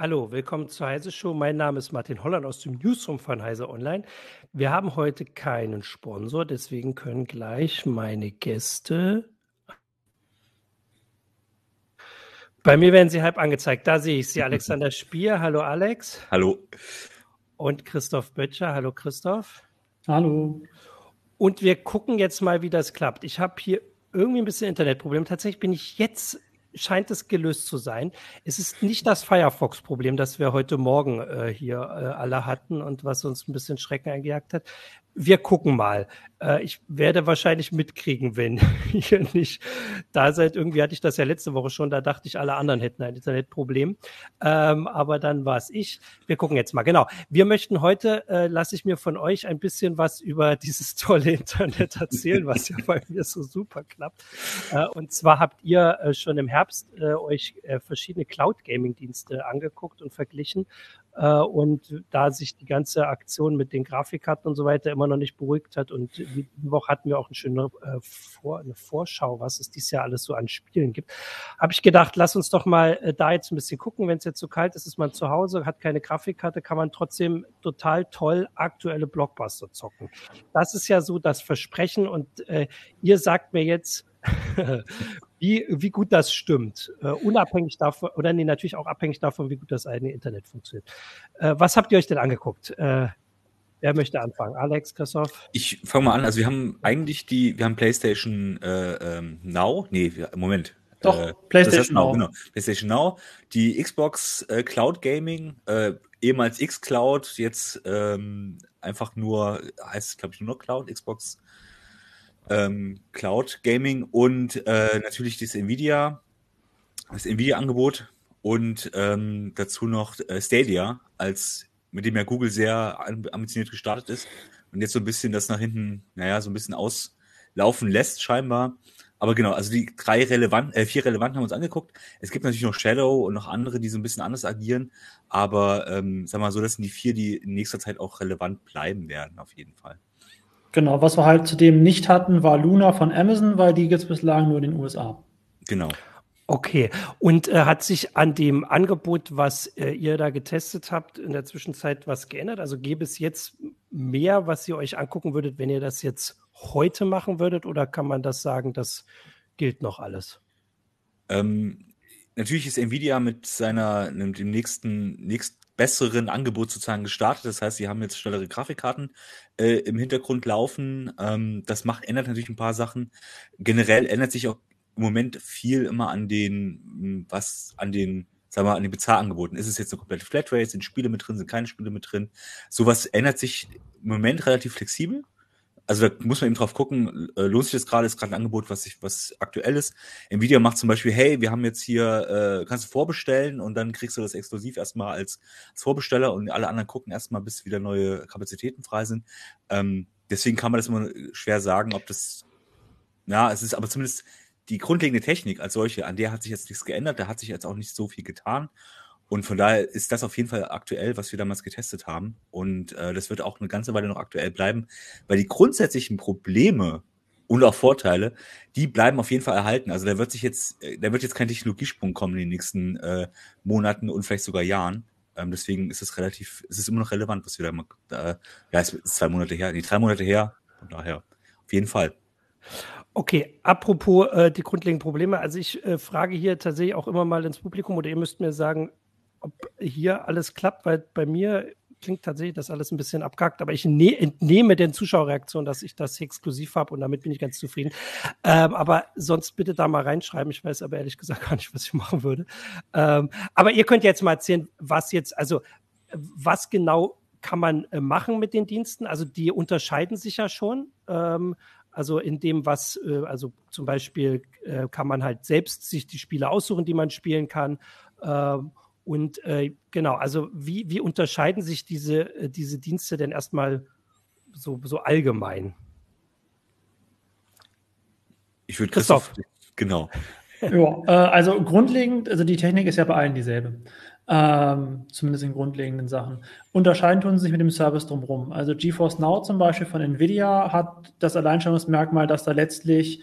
Hallo, willkommen zur Heise Show. Mein Name ist Martin Holland aus dem Newsroom von Heise Online. Wir haben heute keinen Sponsor, deswegen können gleich meine Gäste. Bei mir werden sie halb angezeigt. Da sehe ich sie. Alexander Spier. Hallo, Alex. Hallo. Und Christoph Böttcher. Hallo, Christoph. Hallo. Und wir gucken jetzt mal, wie das klappt. Ich habe hier irgendwie ein bisschen Internetproblem. Tatsächlich bin ich jetzt scheint es gelöst zu sein. Es ist nicht das Firefox-Problem, das wir heute Morgen äh, hier äh, alle hatten und was uns ein bisschen Schrecken eingejagt hat wir gucken mal. Äh, ich werde wahrscheinlich mitkriegen, wenn ihr nicht da seid. Irgendwie hatte ich das ja letzte Woche schon, da dachte ich, alle anderen hätten ein Internetproblem. Ähm, aber dann war es ich. Wir gucken jetzt mal. Genau. Wir möchten heute, äh, lasse ich mir von euch ein bisschen was über dieses tolle Internet erzählen, was ja bei mir so super klappt. Äh, und zwar habt ihr schon im Herbst euch verschiedene Cloud-Gaming-Dienste angeguckt und verglichen und da sich die ganze Aktion mit den Grafikkarten und so weiter immer noch nicht beruhigt hat und die Woche hatten wir auch eine schöne äh, Vor eine Vorschau, was es dieses Jahr alles so an Spielen gibt, habe ich gedacht, lass uns doch mal äh, da jetzt ein bisschen gucken. Wenn es jetzt so kalt ist, ist man zu Hause, hat keine Grafikkarte, kann man trotzdem total toll aktuelle Blockbuster zocken. Das ist ja so das Versprechen und äh, ihr sagt mir jetzt, wie, wie gut das stimmt. Uh, unabhängig davon, oder nee, natürlich auch abhängig davon, wie gut das eigene Internet funktioniert. Uh, was habt ihr euch denn angeguckt? Uh, wer möchte anfangen? Alex, Christoph? Ich fange mal an. Also wir haben eigentlich die, wir haben PlayStation ähm, Now. Nee, Moment. Doch, PlayStation Now. Genau. PlayStation Now. Die Xbox Cloud Gaming, ehemals X-Cloud, jetzt ähm, einfach nur, heißt es glaube ich nur noch Cloud, Xbox ähm, Cloud Gaming und äh, natürlich das Nvidia, das Nvidia-Angebot und ähm, dazu noch äh, Stadia, als mit dem ja Google sehr ambitioniert gestartet ist und jetzt so ein bisschen das nach hinten, naja, so ein bisschen auslaufen lässt, scheinbar. Aber genau, also die drei relevanten, äh, vier relevanten haben wir uns angeguckt. Es gibt natürlich noch Shadow und noch andere, die so ein bisschen anders agieren. Aber ähm, sag mal so, das sind die vier, die in nächster Zeit auch relevant bleiben werden, auf jeden Fall. Genau, was wir halt zudem nicht hatten, war Luna von Amazon, weil die gibt es bislang nur in den USA. Genau. Okay, und äh, hat sich an dem Angebot, was äh, ihr da getestet habt, in der Zwischenzeit was geändert? Also gäbe es jetzt mehr, was ihr euch angucken würdet, wenn ihr das jetzt heute machen würdet, oder kann man das sagen, das gilt noch alles? Ähm, natürlich ist Nvidia mit seiner, mit dem nächsten, nächsten besseren Angebot sozusagen gestartet. Das heißt, sie haben jetzt schnellere Grafikkarten äh, im Hintergrund laufen. Ähm, das macht, ändert natürlich ein paar Sachen. Generell ändert sich auch im Moment viel immer an den, hm, was an den, sagen wir, an den Bezahlangeboten. Ist es jetzt eine komplette Flatrate? Sind Spiele mit drin? Sind keine Spiele mit drin? Sowas ändert sich im Moment relativ flexibel also da muss man eben drauf gucken, äh, lohnt sich das gerade, ist gerade ein Angebot, was sich, was aktuell ist. Nvidia macht zum Beispiel, hey, wir haben jetzt hier, äh, kannst du vorbestellen und dann kriegst du das exklusiv erstmal als, als Vorbesteller und alle anderen gucken erstmal, bis wieder neue Kapazitäten frei sind. Ähm, deswegen kann man das immer schwer sagen, ob das, ja, es ist aber zumindest die grundlegende Technik als solche, an der hat sich jetzt nichts geändert, da hat sich jetzt auch nicht so viel getan. Und von daher ist das auf jeden Fall aktuell, was wir damals getestet haben. Und äh, das wird auch eine ganze Weile noch aktuell bleiben, weil die grundsätzlichen Probleme und auch Vorteile, die bleiben auf jeden Fall erhalten. Also da wird sich jetzt, äh, da wird jetzt kein Technologiesprung kommen in den nächsten äh, Monaten und vielleicht sogar Jahren. Ähm, deswegen ist es relativ, es ist immer noch relevant, was wir da mal, äh, ja, es ist zwei Monate her, nee, drei Monate her. Von daher, auf jeden Fall. Okay, apropos äh, die grundlegenden Probleme. Also ich äh, frage hier tatsächlich auch immer mal ins Publikum oder ihr müsst mir sagen, ob hier alles klappt, weil bei mir klingt tatsächlich das alles ein bisschen abgehackt, aber ich ne entnehme den Zuschauerreaktionen, dass ich das exklusiv habe und damit bin ich ganz zufrieden. Ähm, aber sonst bitte da mal reinschreiben. Ich weiß aber ehrlich gesagt gar nicht, was ich machen würde. Ähm, aber ihr könnt jetzt mal erzählen, was jetzt, also was genau kann man äh, machen mit den Diensten? Also die unterscheiden sich ja schon. Ähm, also in dem, was, äh, also zum Beispiel äh, kann man halt selbst sich die Spiele aussuchen, die man spielen kann. Und äh, genau, also wie, wie unterscheiden sich diese, äh, diese Dienste denn erstmal so, so allgemein? Ich würde Christoph, Christoph, genau. ja, äh, also grundlegend, also die Technik ist ja bei allen dieselbe. Ähm, zumindest in grundlegenden Sachen. Unterscheiden tun sie sich mit dem Service drumherum. Also GeForce Now zum Beispiel von Nvidia hat das Alleinstellungsmerkmal, dass da letztlich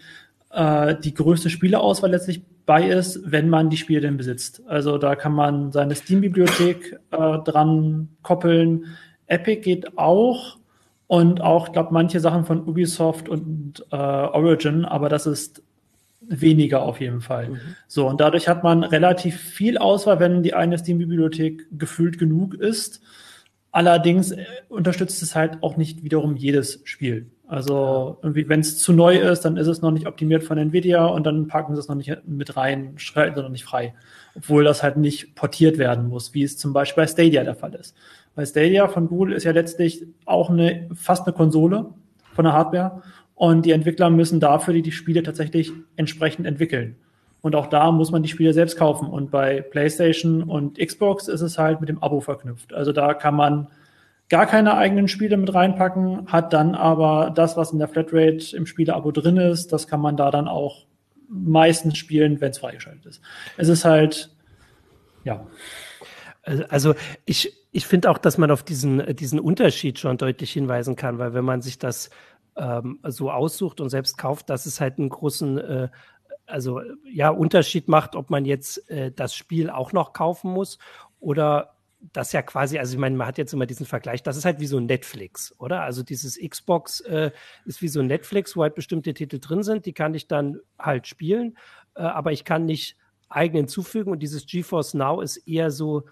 äh, die größte Spieleauswahl letztlich bei ist, wenn man die Spiele denn besitzt. Also da kann man seine Steam-Bibliothek äh, dran koppeln. Epic geht auch und auch, ich glaube, manche Sachen von Ubisoft und äh, Origin, aber das ist weniger auf jeden Fall. Mhm. So, und dadurch hat man relativ viel Auswahl, wenn die eine Steam-Bibliothek gefühlt genug ist. Allerdings äh, unterstützt es halt auch nicht wiederum jedes Spiel. Also irgendwie, wenn es zu neu ist, dann ist es noch nicht optimiert von Nvidia und dann packen sie es noch nicht mit rein, schalten sie noch nicht frei. Obwohl das halt nicht portiert werden muss, wie es zum Beispiel bei Stadia der Fall ist. Weil Stadia von Google ist ja letztlich auch eine, fast eine Konsole von der Hardware. Und die Entwickler müssen dafür die, die Spiele tatsächlich entsprechend entwickeln. Und auch da muss man die Spiele selbst kaufen. Und bei PlayStation und Xbox ist es halt mit dem Abo verknüpft. Also da kann man gar keine eigenen Spiele mit reinpacken, hat dann aber das, was in der Flatrate im Spieleabo drin ist, das kann man da dann auch meistens spielen, wenn es freigeschaltet ist. Es ist halt, ja. Also ich, ich finde auch, dass man auf diesen, diesen Unterschied schon deutlich hinweisen kann, weil wenn man sich das ähm, so aussucht und selbst kauft, dass es halt einen großen äh, also ja, Unterschied macht, ob man jetzt äh, das Spiel auch noch kaufen muss oder das ja quasi, also ich meine, man hat jetzt immer diesen Vergleich, das ist halt wie so ein Netflix, oder? Also dieses Xbox äh, ist wie so ein Netflix, wo halt bestimmte Titel drin sind, die kann ich dann halt spielen, äh, aber ich kann nicht eigen hinzufügen und dieses GeForce Now ist eher so,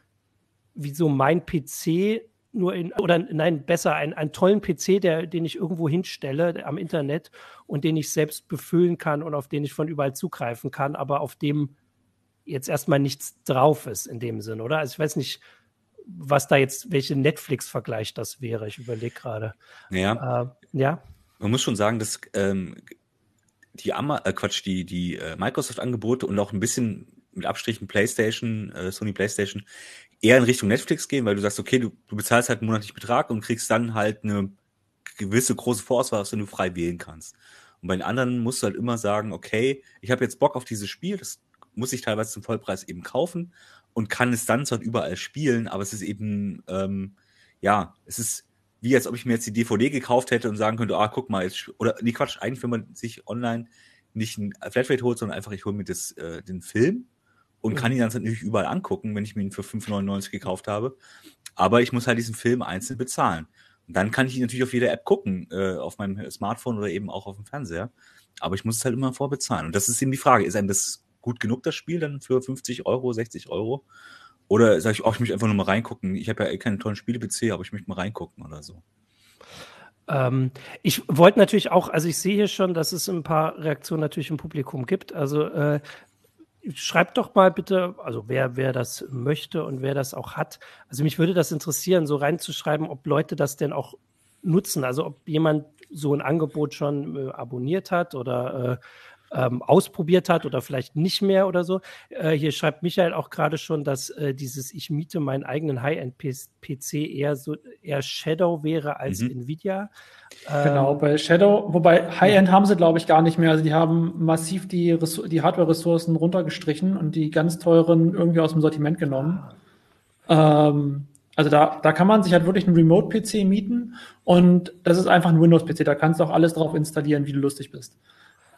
wie so mein PC nur in, oder nein, besser, einen tollen PC, der, den ich irgendwo hinstelle am Internet und den ich selbst befüllen kann und auf den ich von überall zugreifen kann, aber auf dem jetzt erstmal nichts drauf ist in dem Sinn, oder? Also ich weiß nicht, was da jetzt, welche Netflix-Vergleich das wäre. Ich überlege gerade. Ja. Äh, ja. Man muss schon sagen, dass ähm, die Ama äh, Quatsch, die, die äh, Microsoft-Angebote und auch ein bisschen mit Abstrichen PlayStation, äh, Sony PlayStation eher in Richtung Netflix gehen, weil du sagst, okay, du, du bezahlst halt einen monatlichen Betrag und kriegst dann halt eine gewisse große Vorauswahl, was du frei wählen kannst. Und bei den anderen musst du halt immer sagen, okay, ich habe jetzt Bock auf dieses Spiel, das muss ich teilweise zum Vollpreis eben kaufen und kann es dann zwar überall spielen, aber es ist eben, ähm, ja, es ist wie als ob ich mir jetzt die DVD gekauft hätte und sagen könnte, ah, guck mal, jetzt, oder nee, Quatsch, eigentlich, wenn man sich online nicht ein Flatrate holt, sondern einfach, ich hole mir das, äh, den Film und mhm. kann ihn dann natürlich überall angucken, wenn ich mir ihn für 5,99 gekauft habe. Aber ich muss halt diesen Film einzeln bezahlen. Und dann kann ich ihn natürlich auf jeder App gucken, äh, auf meinem Smartphone oder eben auch auf dem Fernseher. Aber ich muss es halt immer vorbezahlen. Und das ist eben die Frage, ist einem das gut genug, das Spiel dann für 50 Euro, 60 Euro? Oder sage ich, oh, ich möchte einfach nur mal reingucken. Ich habe ja eh keinen tollen Spiele-PC, aber ich möchte mal reingucken oder so. Ähm, ich wollte natürlich auch, also ich sehe hier schon, dass es ein paar Reaktionen natürlich im Publikum gibt. Also äh, schreibt doch mal bitte, also wer, wer das möchte und wer das auch hat. Also mich würde das interessieren, so reinzuschreiben, ob Leute das denn auch nutzen. Also ob jemand so ein Angebot schon äh, abonniert hat oder äh, ähm, ausprobiert hat oder vielleicht nicht mehr oder so. Äh, hier schreibt Michael auch gerade schon, dass äh, dieses Ich miete meinen eigenen High-End-PC eher so eher Shadow wäre als mhm. Nvidia. Genau, ähm, bei Shadow, wobei High-End haben sie, glaube ich, gar nicht mehr. Also die haben massiv die, die Hardware-Ressourcen runtergestrichen und die ganz teuren irgendwie aus dem Sortiment genommen. Ähm, also da, da kann man sich halt wirklich einen Remote-PC mieten und das ist einfach ein Windows-PC. Da kannst du auch alles drauf installieren, wie du lustig bist.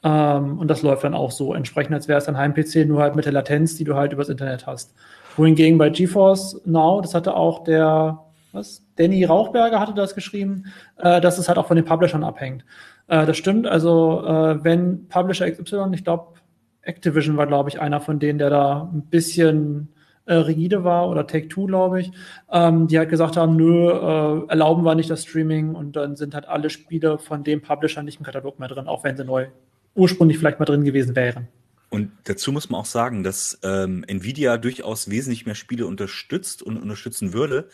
Ähm, und das läuft dann auch so entsprechend, als wäre es ein Heim-PC, nur halt mit der Latenz, die du halt übers Internet hast. Wohingegen bei GeForce Now, das hatte auch der, was? Danny Rauchberger hatte das geschrieben, äh, dass es halt auch von den Publishern abhängt. Äh, das stimmt, also äh, wenn Publisher XY, ich glaube, Activision war, glaube ich, einer von denen, der da ein bisschen äh, rigide war oder Take Two, glaube ich, ähm, die halt gesagt haben, nö, äh, erlauben wir nicht das Streaming und dann sind halt alle Spiele von dem Publisher nicht im Katalog mehr drin, auch wenn sie neu ursprünglich vielleicht mal drin gewesen wären. Und dazu muss man auch sagen, dass ähm, Nvidia durchaus wesentlich mehr Spiele unterstützt und unterstützen würde,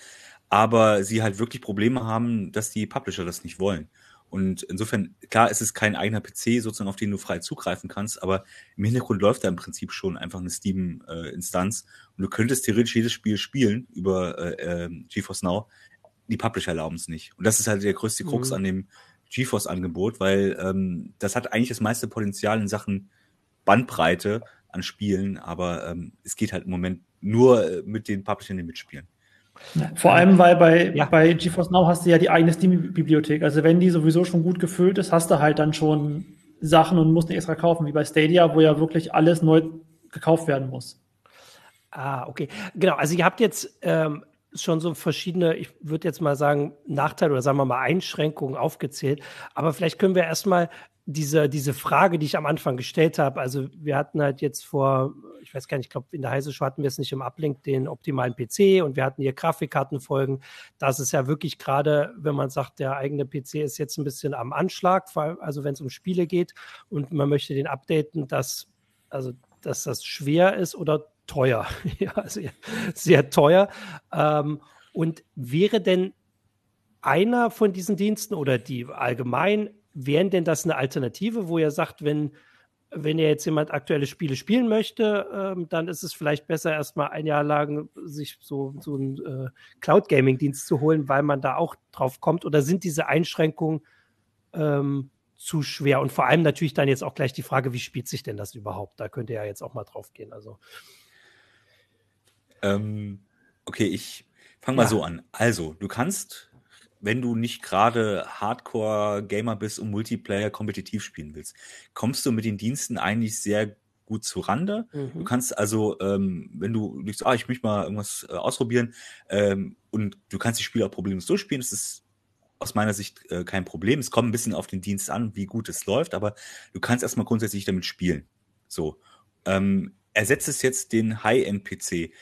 aber sie halt wirklich Probleme haben, dass die Publisher das nicht wollen. Und insofern, klar, ist es kein eigener PC, sozusagen, auf den du frei zugreifen kannst, aber im Hintergrund läuft da im Prinzip schon einfach eine Steam-Instanz. Äh, und du könntest theoretisch jedes Spiel spielen über äh, äh, GeForce Now. Die Publisher erlauben es nicht. Und das ist halt der größte Krux mhm. an dem GeForce-Angebot, weil ähm, das hat eigentlich das meiste Potenzial in Sachen Bandbreite an Spielen, aber ähm, es geht halt im Moment nur äh, mit den Publishern, die mitspielen. Vor allem, weil bei, ja. bei GeForce Now hast du ja die eigene Steam-Bibliothek. Also wenn die sowieso schon gut gefüllt ist, hast du halt dann schon Sachen und musst nicht extra kaufen, wie bei Stadia, wo ja wirklich alles neu gekauft werden muss. Ah, okay. Genau, also ihr habt jetzt ähm, schon so verschiedene, ich würde jetzt mal sagen, Nachteile oder sagen wir mal Einschränkungen aufgezählt. Aber vielleicht können wir erstmal diese, diese Frage, die ich am Anfang gestellt habe, also wir hatten halt jetzt vor, ich weiß gar nicht, ich glaube, in der Heise Show hatten wir es nicht im Uplink, den optimalen PC und wir hatten hier Grafikkartenfolgen. Das ist ja wirklich gerade, wenn man sagt, der eigene PC ist jetzt ein bisschen am Anschlag, also wenn es um Spiele geht und man möchte den updaten, dass, also, dass das schwer ist oder teuer. ja, sehr, sehr teuer. Ähm, und wäre denn einer von diesen Diensten oder die allgemein wären denn das eine Alternative, wo ihr sagt, wenn, wenn ihr jetzt jemand aktuelle Spiele spielen möchte, ähm, dann ist es vielleicht besser, erstmal ein Jahr lang sich so, so einen äh, Cloud-Gaming-Dienst zu holen, weil man da auch drauf kommt? Oder sind diese Einschränkungen ähm, zu schwer? Und vor allem natürlich dann jetzt auch gleich die Frage, wie spielt sich denn das überhaupt? Da könnt ihr ja jetzt auch mal drauf gehen. Also. Ähm, okay, ich fange mal ja. so an. Also, du kannst wenn du nicht gerade Hardcore-Gamer bist und Multiplayer kompetitiv spielen willst, kommst du mit den Diensten eigentlich sehr gut zu Rande. Mhm. Du kannst also, ähm, wenn du denkst, ah, ich möchte mal irgendwas äh, ausprobieren ähm, und du kannst die Spiele auch problemlos durchspielen, das ist aus meiner Sicht äh, kein Problem. Es kommt ein bisschen auf den Dienst an, wie gut es läuft, aber du kannst erstmal grundsätzlich damit spielen. So. Ähm, ersetzt es jetzt den High-End-PC.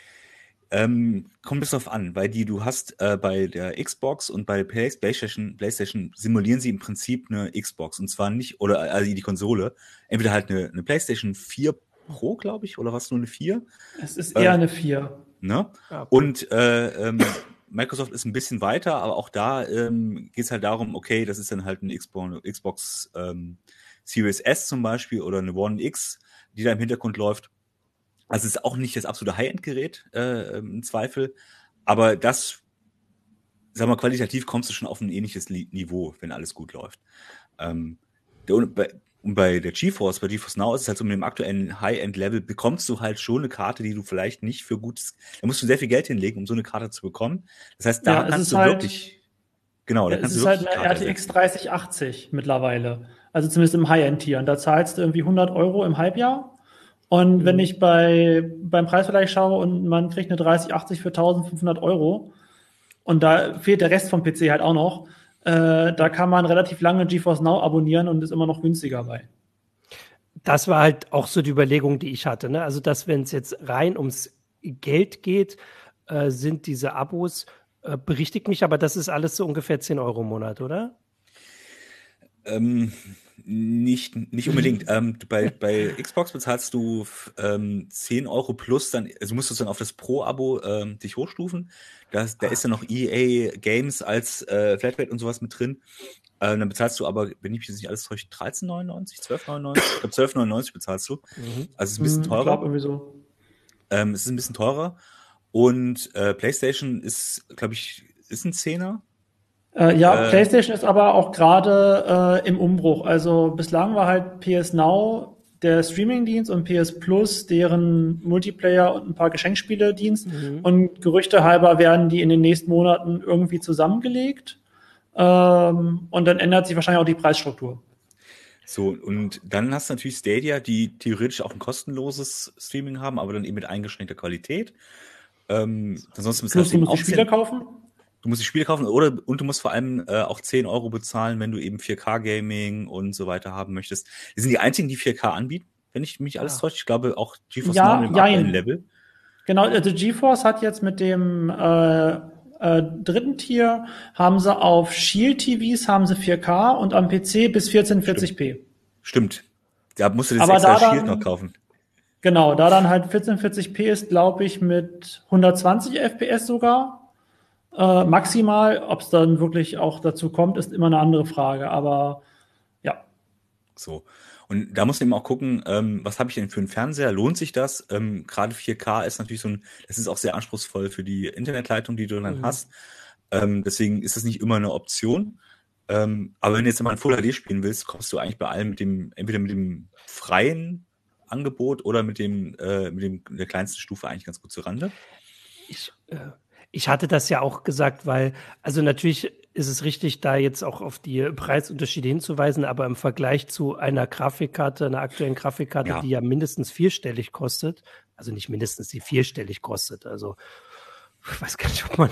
Ähm, kommt es darauf an, weil die du hast äh, bei der Xbox und bei der PlayStation, PlayStation simulieren sie im Prinzip eine Xbox und zwar nicht, oder also die Konsole, entweder halt eine, eine PlayStation 4 Pro, glaube ich, oder was, nur eine 4? Es ist eher äh, eine 4. Ne? Ja, und äh, ähm, Microsoft ist ein bisschen weiter, aber auch da ähm, geht es halt darum, okay, das ist dann halt eine Xbox, Xbox ähm, Series S zum Beispiel oder eine One X, die da im Hintergrund läuft also es ist auch nicht das absolute High-End-Gerät äh, im Zweifel, aber das, sag mal, qualitativ kommst du schon auf ein ähnliches Niveau, wenn alles gut läuft. Ähm, der, und bei, und bei der GeForce, bei GeForce Now ist es halt so mit dem aktuellen High-End-Level, bekommst du halt schon eine Karte, die du vielleicht nicht für gutes, da musst du sehr viel Geld hinlegen, um so eine Karte zu bekommen. Das heißt, da ja, kannst du halt, wirklich, genau, da kannst du wirklich. Es ist halt eine RTX 3080 mittlerweile. Also zumindest im High-End-Tier. Und da zahlst du irgendwie 100 Euro im Halbjahr und wenn mhm. ich bei, beim Preisvergleich schaue und man kriegt eine 3080 für 1500 Euro und da fehlt der Rest vom PC halt auch noch, äh, da kann man relativ lange GeForce Now abonnieren und ist immer noch günstiger bei. Das war halt auch so die Überlegung, die ich hatte. Ne? Also, dass wenn es jetzt rein ums Geld geht, äh, sind diese Abos, äh, berichtigt mich, aber das ist alles so ungefähr 10 Euro im Monat, oder? Ähm, nicht, nicht unbedingt. ähm, bei, bei Xbox bezahlst du ähm, 10 Euro plus, dann, also musst du dann auf das Pro-Abo ähm, dich hochstufen. Da, da ist dann noch EA Games als äh, Flatrate und sowas mit drin. Äh, dann bezahlst du aber, wenn ich mich nicht alles täusche, 13,99, 12,99? Ich glaube 12,99 bezahlst du. Mhm. Also es ist ein bisschen mhm, teurer. Ich irgendwie so. Ähm, es ist ein bisschen teurer. Und äh, PlayStation ist, glaube ich, ist ein Zehner. Äh, ja, äh, PlayStation ist aber auch gerade äh, im Umbruch. Also bislang war halt PS Now der Streamingdienst und PS Plus deren Multiplayer und ein paar Geschenkspiele-Dienst. Mhm. Und Gerüchte halber werden die in den nächsten Monaten irgendwie zusammengelegt. Ähm, und dann ändert sich wahrscheinlich auch die Preisstruktur. So, und dann hast du natürlich Stadia, die theoretisch auch ein kostenloses Streaming haben, aber dann eben mit eingeschränkter Qualität. Ähm, ansonsten Plus, du musst die Spiele kaufen? Du musst die Spiele kaufen oder und du musst vor allem äh, auch 10 Euro bezahlen, wenn du eben 4K-Gaming und so weiter haben möchtest. Die sind die einzigen, die 4K anbieten, wenn ich mich alles ja. täusche. Ich glaube auch GeForce ja, Now dem ja, aktuellen Level. Genau, also GeForce hat jetzt mit dem äh, äh, dritten Tier haben sie auf Shield TVs haben sie 4K und am PC bis 1440p. Stimmt. Da musst du das Aber extra da Shield noch kaufen. Genau, da dann halt 1440p ist, glaube ich, mit 120 FPS sogar äh, maximal, ob es dann wirklich auch dazu kommt, ist immer eine andere Frage. Aber ja. So. Und da muss man eben auch gucken, ähm, was habe ich denn für einen Fernseher? Lohnt sich das? Ähm, Gerade 4K ist natürlich so ein, das ist auch sehr anspruchsvoll für die Internetleitung, die du dann mhm. hast. Ähm, deswegen ist das nicht immer eine Option. Ähm, aber wenn du jetzt mal ein Full HD spielen willst, kommst du eigentlich bei allem mit dem, entweder mit dem freien Angebot oder mit dem, äh, mit dem der kleinsten Stufe eigentlich ganz gut zurande. Ich, äh, ich hatte das ja auch gesagt, weil, also natürlich ist es richtig, da jetzt auch auf die Preisunterschiede hinzuweisen, aber im Vergleich zu einer Grafikkarte, einer aktuellen Grafikkarte, ja. die ja mindestens vierstellig kostet, also nicht mindestens die vierstellig kostet, also ich weiß gar nicht, ob man,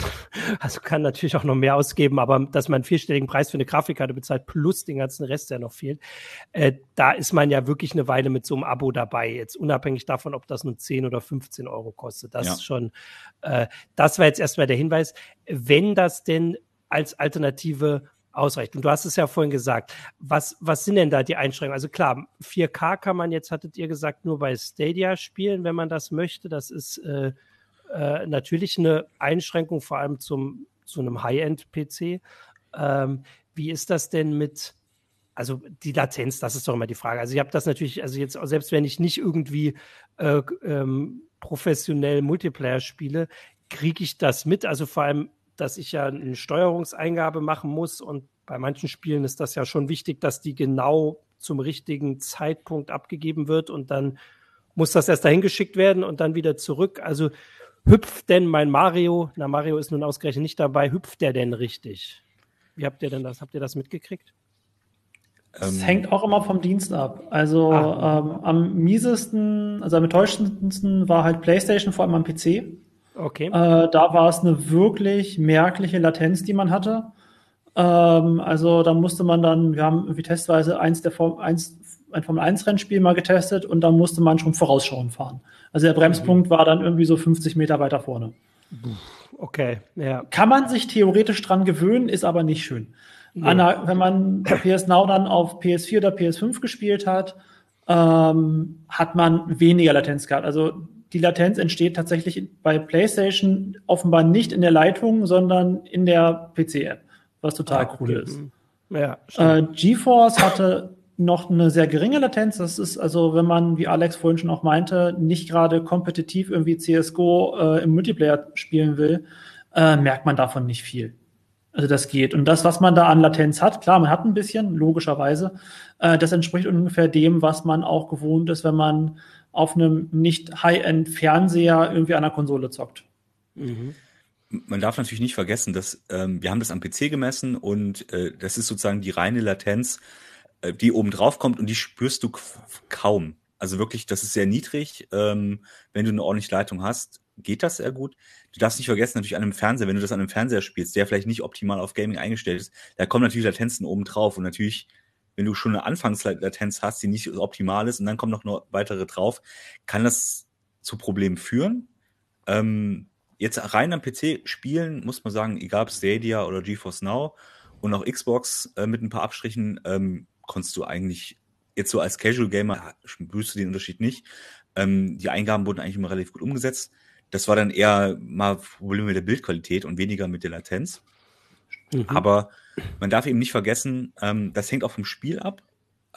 also kann natürlich auch noch mehr ausgeben, aber dass man einen vierstelligen Preis für eine Grafikkarte bezahlt, plus den ganzen Rest, der noch fehlt, äh, da ist man ja wirklich eine Weile mit so einem Abo dabei. Jetzt unabhängig davon, ob das nun 10 oder 15 Euro kostet. Das ja. ist schon, äh, das war jetzt erstmal der Hinweis. Wenn das denn als Alternative ausreicht. Und du hast es ja vorhin gesagt. Was, was sind denn da die Einschränkungen? Also klar, 4K kann man jetzt, hattet ihr gesagt, nur bei Stadia spielen, wenn man das möchte. Das ist äh, äh, natürlich eine Einschränkung, vor allem zum, zu einem High-End-PC. Ähm, wie ist das denn mit, also die Latenz, das ist doch immer die Frage. Also ich habe das natürlich, also jetzt, selbst wenn ich nicht irgendwie äh, ähm, professionell Multiplayer spiele, kriege ich das mit. Also vor allem, dass ich ja eine Steuerungseingabe machen muss und bei manchen Spielen ist das ja schon wichtig, dass die genau zum richtigen Zeitpunkt abgegeben wird und dann muss das erst dahin geschickt werden und dann wieder zurück. Also hüpft denn mein Mario, na Mario ist nun ausgerechnet nicht dabei, hüpft der denn richtig? Wie habt ihr denn das? Habt ihr das mitgekriegt? Es ähm, hängt auch immer vom Dienst ab. Also ah. ähm, am miesesten, also am enttäuschendsten war halt PlayStation, vor allem am PC. Okay. Äh, da war es eine wirklich merkliche Latenz, die man hatte. Ähm, also da musste man dann, wir haben irgendwie testweise eins der Form, eins, ein Formel 1 Rennspiel mal getestet und da musste man schon vorausschauend fahren. Also der Bremspunkt mhm. war dann irgendwie so 50 Meter weiter vorne. Okay, ja. Kann man sich theoretisch dran gewöhnen, ist aber nicht schön. Nee. Anna, wenn man PS Now dann auf PS4 oder PS5 gespielt hat, ähm, hat man weniger Latenz gehabt. Also die Latenz entsteht tatsächlich bei PlayStation offenbar nicht in der Leitung, sondern in der PC-App, was total ah, cool ist. Ja, äh, GeForce hatte noch eine sehr geringe Latenz. Das ist also, wenn man, wie Alex vorhin schon auch meinte, nicht gerade kompetitiv irgendwie CSGO äh, im Multiplayer spielen will, äh, merkt man davon nicht viel. Also das geht. Und das, was man da an Latenz hat, klar, man hat ein bisschen, logischerweise, äh, das entspricht ungefähr dem, was man auch gewohnt ist, wenn man auf einem nicht High-End-Fernseher irgendwie an der Konsole zockt. Mhm. Man darf natürlich nicht vergessen, dass ähm, wir haben das am PC gemessen und äh, das ist sozusagen die reine Latenz die oben drauf kommt und die spürst du kaum. Also wirklich, das ist sehr niedrig. Ähm, wenn du eine ordentliche Leitung hast, geht das sehr gut. Du darfst nicht vergessen, natürlich an einem Fernseher, wenn du das an einem Fernseher spielst, der vielleicht nicht optimal auf Gaming eingestellt ist, da kommen natürlich Latenzen oben drauf. Und natürlich, wenn du schon eine Anfangslatenz hast, die nicht optimal ist, und dann kommen noch eine weitere drauf, kann das zu Problemen führen. Ähm, jetzt rein am PC spielen, muss man sagen, egal ob Stadia oder GeForce Now und auch Xbox äh, mit ein paar Abstrichen, ähm, konntest du eigentlich jetzt so als Casual Gamer spürst du den Unterschied nicht. Ähm, die Eingaben wurden eigentlich immer relativ gut umgesetzt. Das war dann eher mal Probleme mit der Bildqualität und weniger mit der Latenz. Mhm. Aber man darf eben nicht vergessen, ähm, das hängt auch vom Spiel ab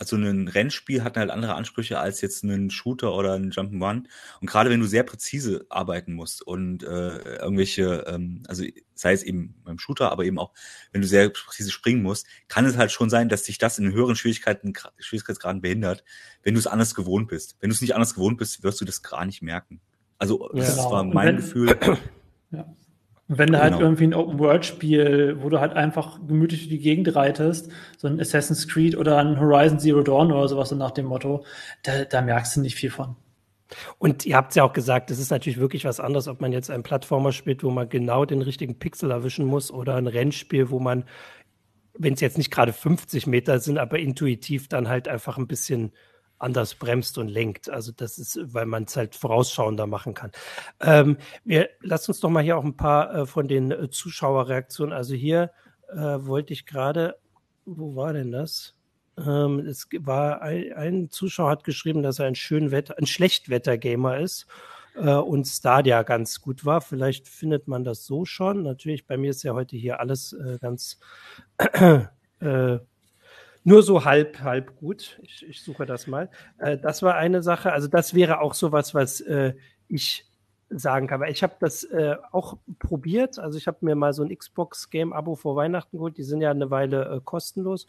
also ein Rennspiel hat halt andere Ansprüche als jetzt ein Shooter oder ein Jump'n'Run. Und gerade wenn du sehr präzise arbeiten musst und äh, irgendwelche, ähm, also sei es eben beim Shooter, aber eben auch, wenn du sehr präzise springen musst, kann es halt schon sein, dass dich das in höheren Schwierigkeiten, Schwierigkeitsgraden behindert, wenn du es anders gewohnt bist. Wenn du es nicht anders gewohnt bist, wirst du das gar nicht merken. Also das ja, war mein wenn, Gefühl. Ja. Und wenn du halt genau. halt irgendwie ein Open-World-Spiel, wo du halt einfach gemütlich durch die Gegend reitest, so ein Assassin's Creed oder ein Horizon Zero Dawn oder sowas so nach dem Motto, da, da merkst du nicht viel von. Und ihr habt es ja auch gesagt, es ist natürlich wirklich was anderes, ob man jetzt einen Plattformer spielt, wo man genau den richtigen Pixel erwischen muss oder ein Rennspiel, wo man, wenn es jetzt nicht gerade 50 Meter sind, aber intuitiv dann halt einfach ein bisschen anders bremst und lenkt. Also das ist, weil man es halt vorausschauender machen kann. Ähm, wir lassen uns doch mal hier auch ein paar äh, von den äh, Zuschauerreaktionen. Also hier äh, wollte ich gerade, wo war denn das? Ähm, es war ein, ein, Zuschauer hat geschrieben, dass er ein schön Wetter, ein Schlechtwetter-Gamer ist äh, und Stadia ganz gut war. Vielleicht findet man das so schon. Natürlich, bei mir ist ja heute hier alles äh, ganz äh, nur so halb, halb gut. Ich, ich suche das mal. Äh, das war eine Sache. Also das wäre auch sowas, was äh, ich sagen kann. Weil ich habe das äh, auch probiert. Also ich habe mir mal so ein Xbox Game Abo vor Weihnachten geholt. Die sind ja eine Weile äh, kostenlos.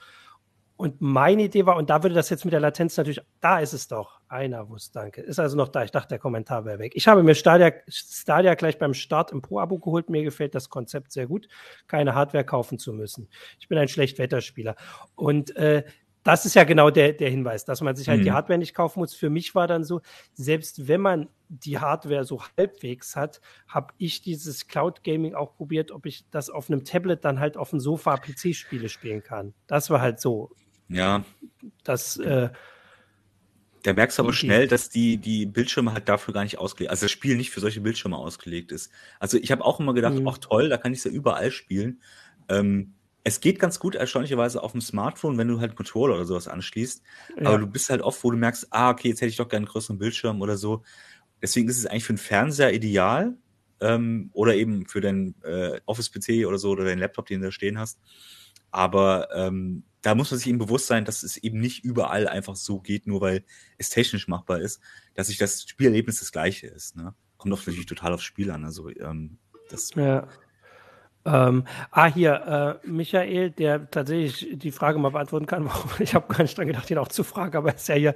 Und meine Idee war, und da würde das jetzt mit der Latenz natürlich, da ist es doch. Einer wusste, danke. Ist also noch da. Ich dachte, der Kommentar wäre weg. Ich habe mir Stadia, Stadia gleich beim Start im Pro-Abo geholt. Mir gefällt das Konzept sehr gut, keine Hardware kaufen zu müssen. Ich bin ein Schlechtwetterspieler. Und äh, das ist ja genau der, der Hinweis, dass man sich halt mhm. die Hardware nicht kaufen muss. Für mich war dann so, selbst wenn man die Hardware so halbwegs hat, habe ich dieses Cloud Gaming auch probiert, ob ich das auf einem Tablet dann halt auf dem Sofa PC-Spiele spielen kann. Das war halt so. Ja. Das, äh, da merkst du aber schnell, dass die, die Bildschirme halt dafür gar nicht ausgelegt, also das Spiel nicht für solche Bildschirme ausgelegt ist. Also ich habe auch immer gedacht, mhm. ach toll, da kann ich es ja überall spielen. Ähm, es geht ganz gut, erstaunlicherweise auf dem Smartphone, wenn du halt einen Controller oder sowas anschließt. Ja. Aber du bist halt oft, wo du merkst, ah, okay, jetzt hätte ich doch gerne einen größeren Bildschirm oder so. Deswegen ist es eigentlich für einen Fernseher ideal. Ähm, oder eben für deinen äh, Office-PC oder so oder deinen Laptop, den du da stehen hast. Aber ähm, da muss man sich eben bewusst sein, dass es eben nicht überall einfach so geht, nur weil es technisch machbar ist, dass sich das Spielerlebnis das gleiche ist. Ne? Kommt auch natürlich total aufs Spiel an. Also ähm, das ja. Ähm, ah, hier, äh, Michael, der tatsächlich die Frage mal beantworten kann, warum, ich habe gar nicht dran gedacht, ihn auch zu fragen, aber er ist ja hier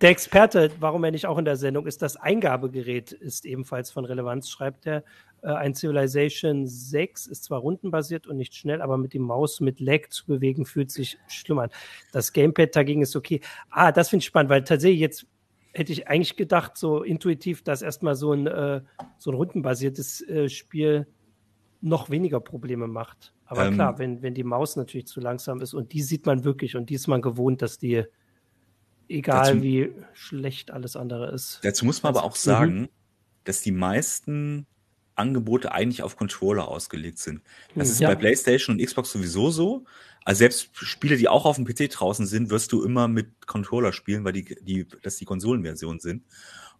der Experte, warum er nicht auch in der Sendung ist. Das Eingabegerät ist ebenfalls von Relevanz, schreibt er. Äh, ein Civilization 6 ist zwar rundenbasiert und nicht schnell, aber mit dem Maus mit Lag zu bewegen, fühlt sich schlimm an. Das Gamepad dagegen ist okay. Ah, das finde ich spannend, weil tatsächlich jetzt hätte ich eigentlich gedacht, so intuitiv, dass erstmal so ein, äh, so ein rundenbasiertes äh, Spiel noch weniger Probleme macht. Aber ähm, klar, wenn, wenn die Maus natürlich zu langsam ist und die sieht man wirklich und die ist man gewohnt, dass die, egal dazu, wie schlecht alles andere ist. Dazu muss man aber auch sagen, mhm. dass die meisten Angebote eigentlich auf Controller ausgelegt sind. Das mhm, ist ja. bei PlayStation und Xbox sowieso so. Also selbst Spiele, die auch auf dem PC draußen sind, wirst du immer mit Controller spielen, weil die, die, das die Konsolenversion sind.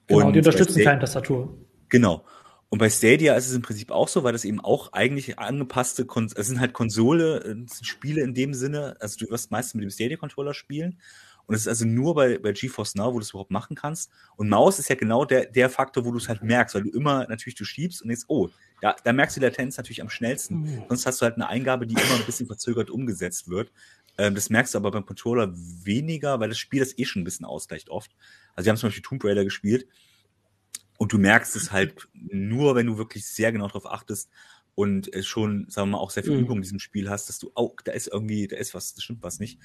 Genau, und die unterstützen keine Tastatur. Genau. Und bei Stadia ist es im Prinzip auch so, weil das eben auch eigentlich angepasste, Kon es sind halt Konsole, äh, sind Spiele in dem Sinne, also du wirst meistens mit dem Stadia-Controller spielen. Und es ist also nur bei, bei GeForce Now, wo du es überhaupt machen kannst. Und Maus ist ja genau der, der Faktor, wo du es halt merkst, weil du immer natürlich du schiebst und denkst, oh, da, da merkst du die Latenz natürlich am schnellsten. Mhm. Sonst hast du halt eine Eingabe, die immer ein bisschen verzögert umgesetzt wird. Ähm, das merkst du aber beim Controller weniger, weil das Spiel das eh schon ein bisschen ausgleicht oft. Also wir haben zum Beispiel Tomb Raider gespielt und du merkst es halt nur, wenn du wirklich sehr genau darauf achtest und schon, sagen wir mal, auch sehr viel mhm. Übung in diesem Spiel hast, dass du, oh, da ist irgendwie, da ist was, das stimmt was nicht.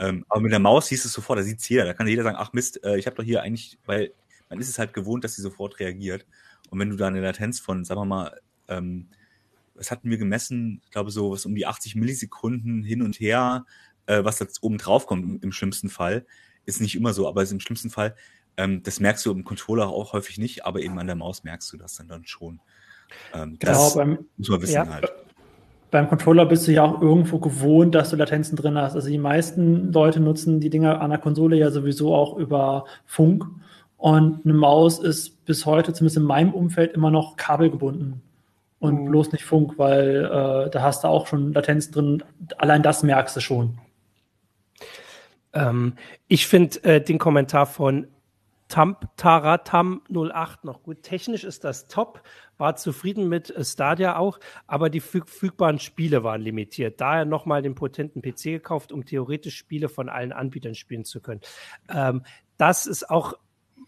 Ähm, aber mit der Maus hieß es sofort, da sieht's jeder. Da kann jeder sagen, ach Mist, äh, ich habe doch hier eigentlich, weil man ist es halt gewohnt, dass sie sofort reagiert. Und wenn du da eine Latenz von, sagen wir mal, ähm, was hatten wir gemessen? Ich glaube, so was um die 80 Millisekunden hin und her, äh, was da oben drauf kommt im, im schlimmsten Fall. Ist nicht immer so, aber ist im schlimmsten Fall ähm, das merkst du im Controller auch häufig nicht, aber eben an der Maus merkst du das dann, dann schon. Ähm, genau, beim, muss man wissen ja, halt. Beim Controller bist du ja auch irgendwo gewohnt, dass du Latenzen drin hast. Also die meisten Leute nutzen die Dinger an der Konsole ja sowieso auch über Funk. Und eine Maus ist bis heute, zumindest in meinem Umfeld, immer noch kabelgebunden und mhm. bloß nicht Funk, weil äh, da hast du auch schon Latenzen drin. Allein das merkst du schon. Ähm, ich finde äh, den Kommentar von Tamp Taratam 08 noch gut. Technisch ist das top, war zufrieden mit Stadia auch, aber die verfügbaren Spiele waren limitiert. Daher nochmal den potenten PC gekauft, um theoretisch Spiele von allen Anbietern spielen zu können. Ähm, das ist auch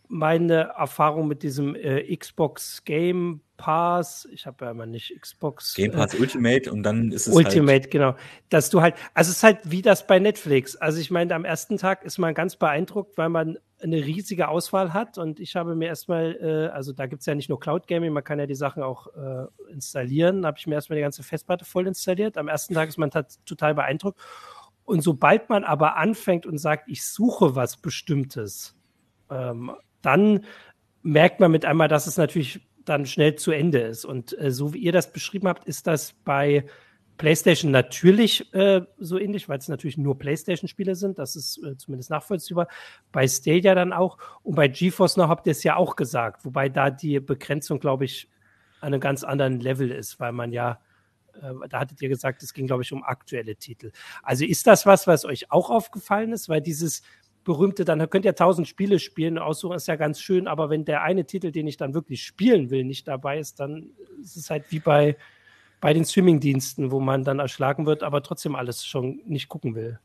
meine Erfahrung mit diesem äh, Xbox Game Pass, ich habe ja immer nicht Xbox. Game Pass äh, Ultimate und dann ist es Ultimate, halt genau. Dass du halt, also es ist halt wie das bei Netflix. Also ich meine, am ersten Tag ist man ganz beeindruckt, weil man eine riesige Auswahl hat und ich habe mir erstmal, äh, also da gibt es ja nicht nur Cloud Gaming, man kann ja die Sachen auch äh, installieren. Habe ich mir erstmal die ganze Festplatte voll installiert. Am ersten Tag ist man total beeindruckt. Und sobald man aber anfängt und sagt, ich suche was Bestimmtes, ähm, dann merkt man mit einmal, dass es natürlich dann schnell zu Ende ist. Und äh, so wie ihr das beschrieben habt, ist das bei PlayStation natürlich äh, so ähnlich, weil es natürlich nur PlayStation-Spiele sind. Das ist äh, zumindest nachvollziehbar. Bei Stadia dann auch. Und bei GeForce Now habt ihr es ja auch gesagt, wobei da die Begrenzung, glaube ich, an einem ganz anderen Level ist, weil man ja, äh, da hattet ihr gesagt, es ging, glaube ich, um aktuelle Titel. Also ist das was, was euch auch aufgefallen ist? Weil dieses berühmte, dann könnt ihr tausend Spiele spielen, aussuchen ist ja ganz schön, aber wenn der eine Titel, den ich dann wirklich spielen will, nicht dabei ist, dann ist es halt wie bei, bei den Streamingdiensten, wo man dann erschlagen wird, aber trotzdem alles schon nicht gucken will.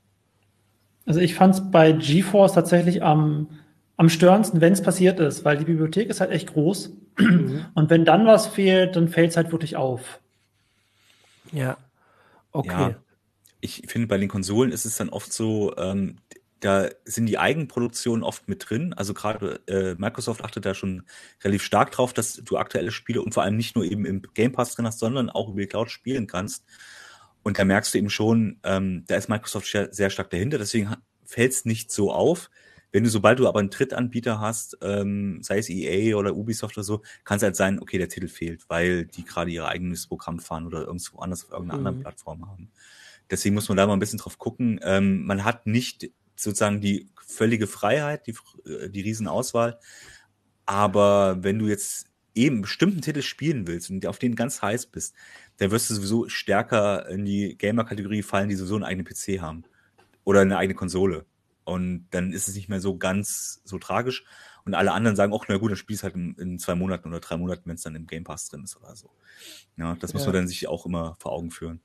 Also ich fand es bei GeForce tatsächlich am, am störendsten, wenn es passiert ist, weil die Bibliothek ist halt echt groß. Mhm. Und wenn dann was fehlt, dann fällt es halt wirklich auf. Ja. Okay. Ja, ich finde, bei den Konsolen ist es dann oft so, ähm, da sind die Eigenproduktionen oft mit drin. Also gerade äh, Microsoft achtet da schon relativ stark drauf, dass du aktuelle Spiele und vor allem nicht nur eben im Game Pass drin hast, sondern auch über die Cloud spielen kannst. Und da merkst du eben schon, ähm, da ist Microsoft sehr stark dahinter. Deswegen fällt es nicht so auf. Wenn du, sobald du aber einen Drittanbieter hast, ähm, sei es EA oder Ubisoft oder so, kann es halt sein, okay, der Titel fehlt, weil die gerade ihr eigenes Programm fahren oder irgendwo anders auf irgendeiner mhm. anderen Plattform haben. Deswegen muss man da mal ein bisschen drauf gucken. Ähm, man hat nicht sozusagen die völlige Freiheit, die, äh, die Riesenauswahl. Aber wenn du jetzt eben bestimmten Titel spielen willst und auf den ganz heiß bist, dann wirst du sowieso stärker in die Gamer-Kategorie fallen, die sowieso einen eigenen PC haben. Oder eine eigene Konsole. Und dann ist es nicht mehr so ganz so tragisch. Und alle anderen sagen, auch, na gut, dann spielst du halt in, in, zwei Monaten oder drei Monaten, wenn es dann im Game Pass drin ist oder so. Ja, das muss man dann sich auch immer vor Augen führen.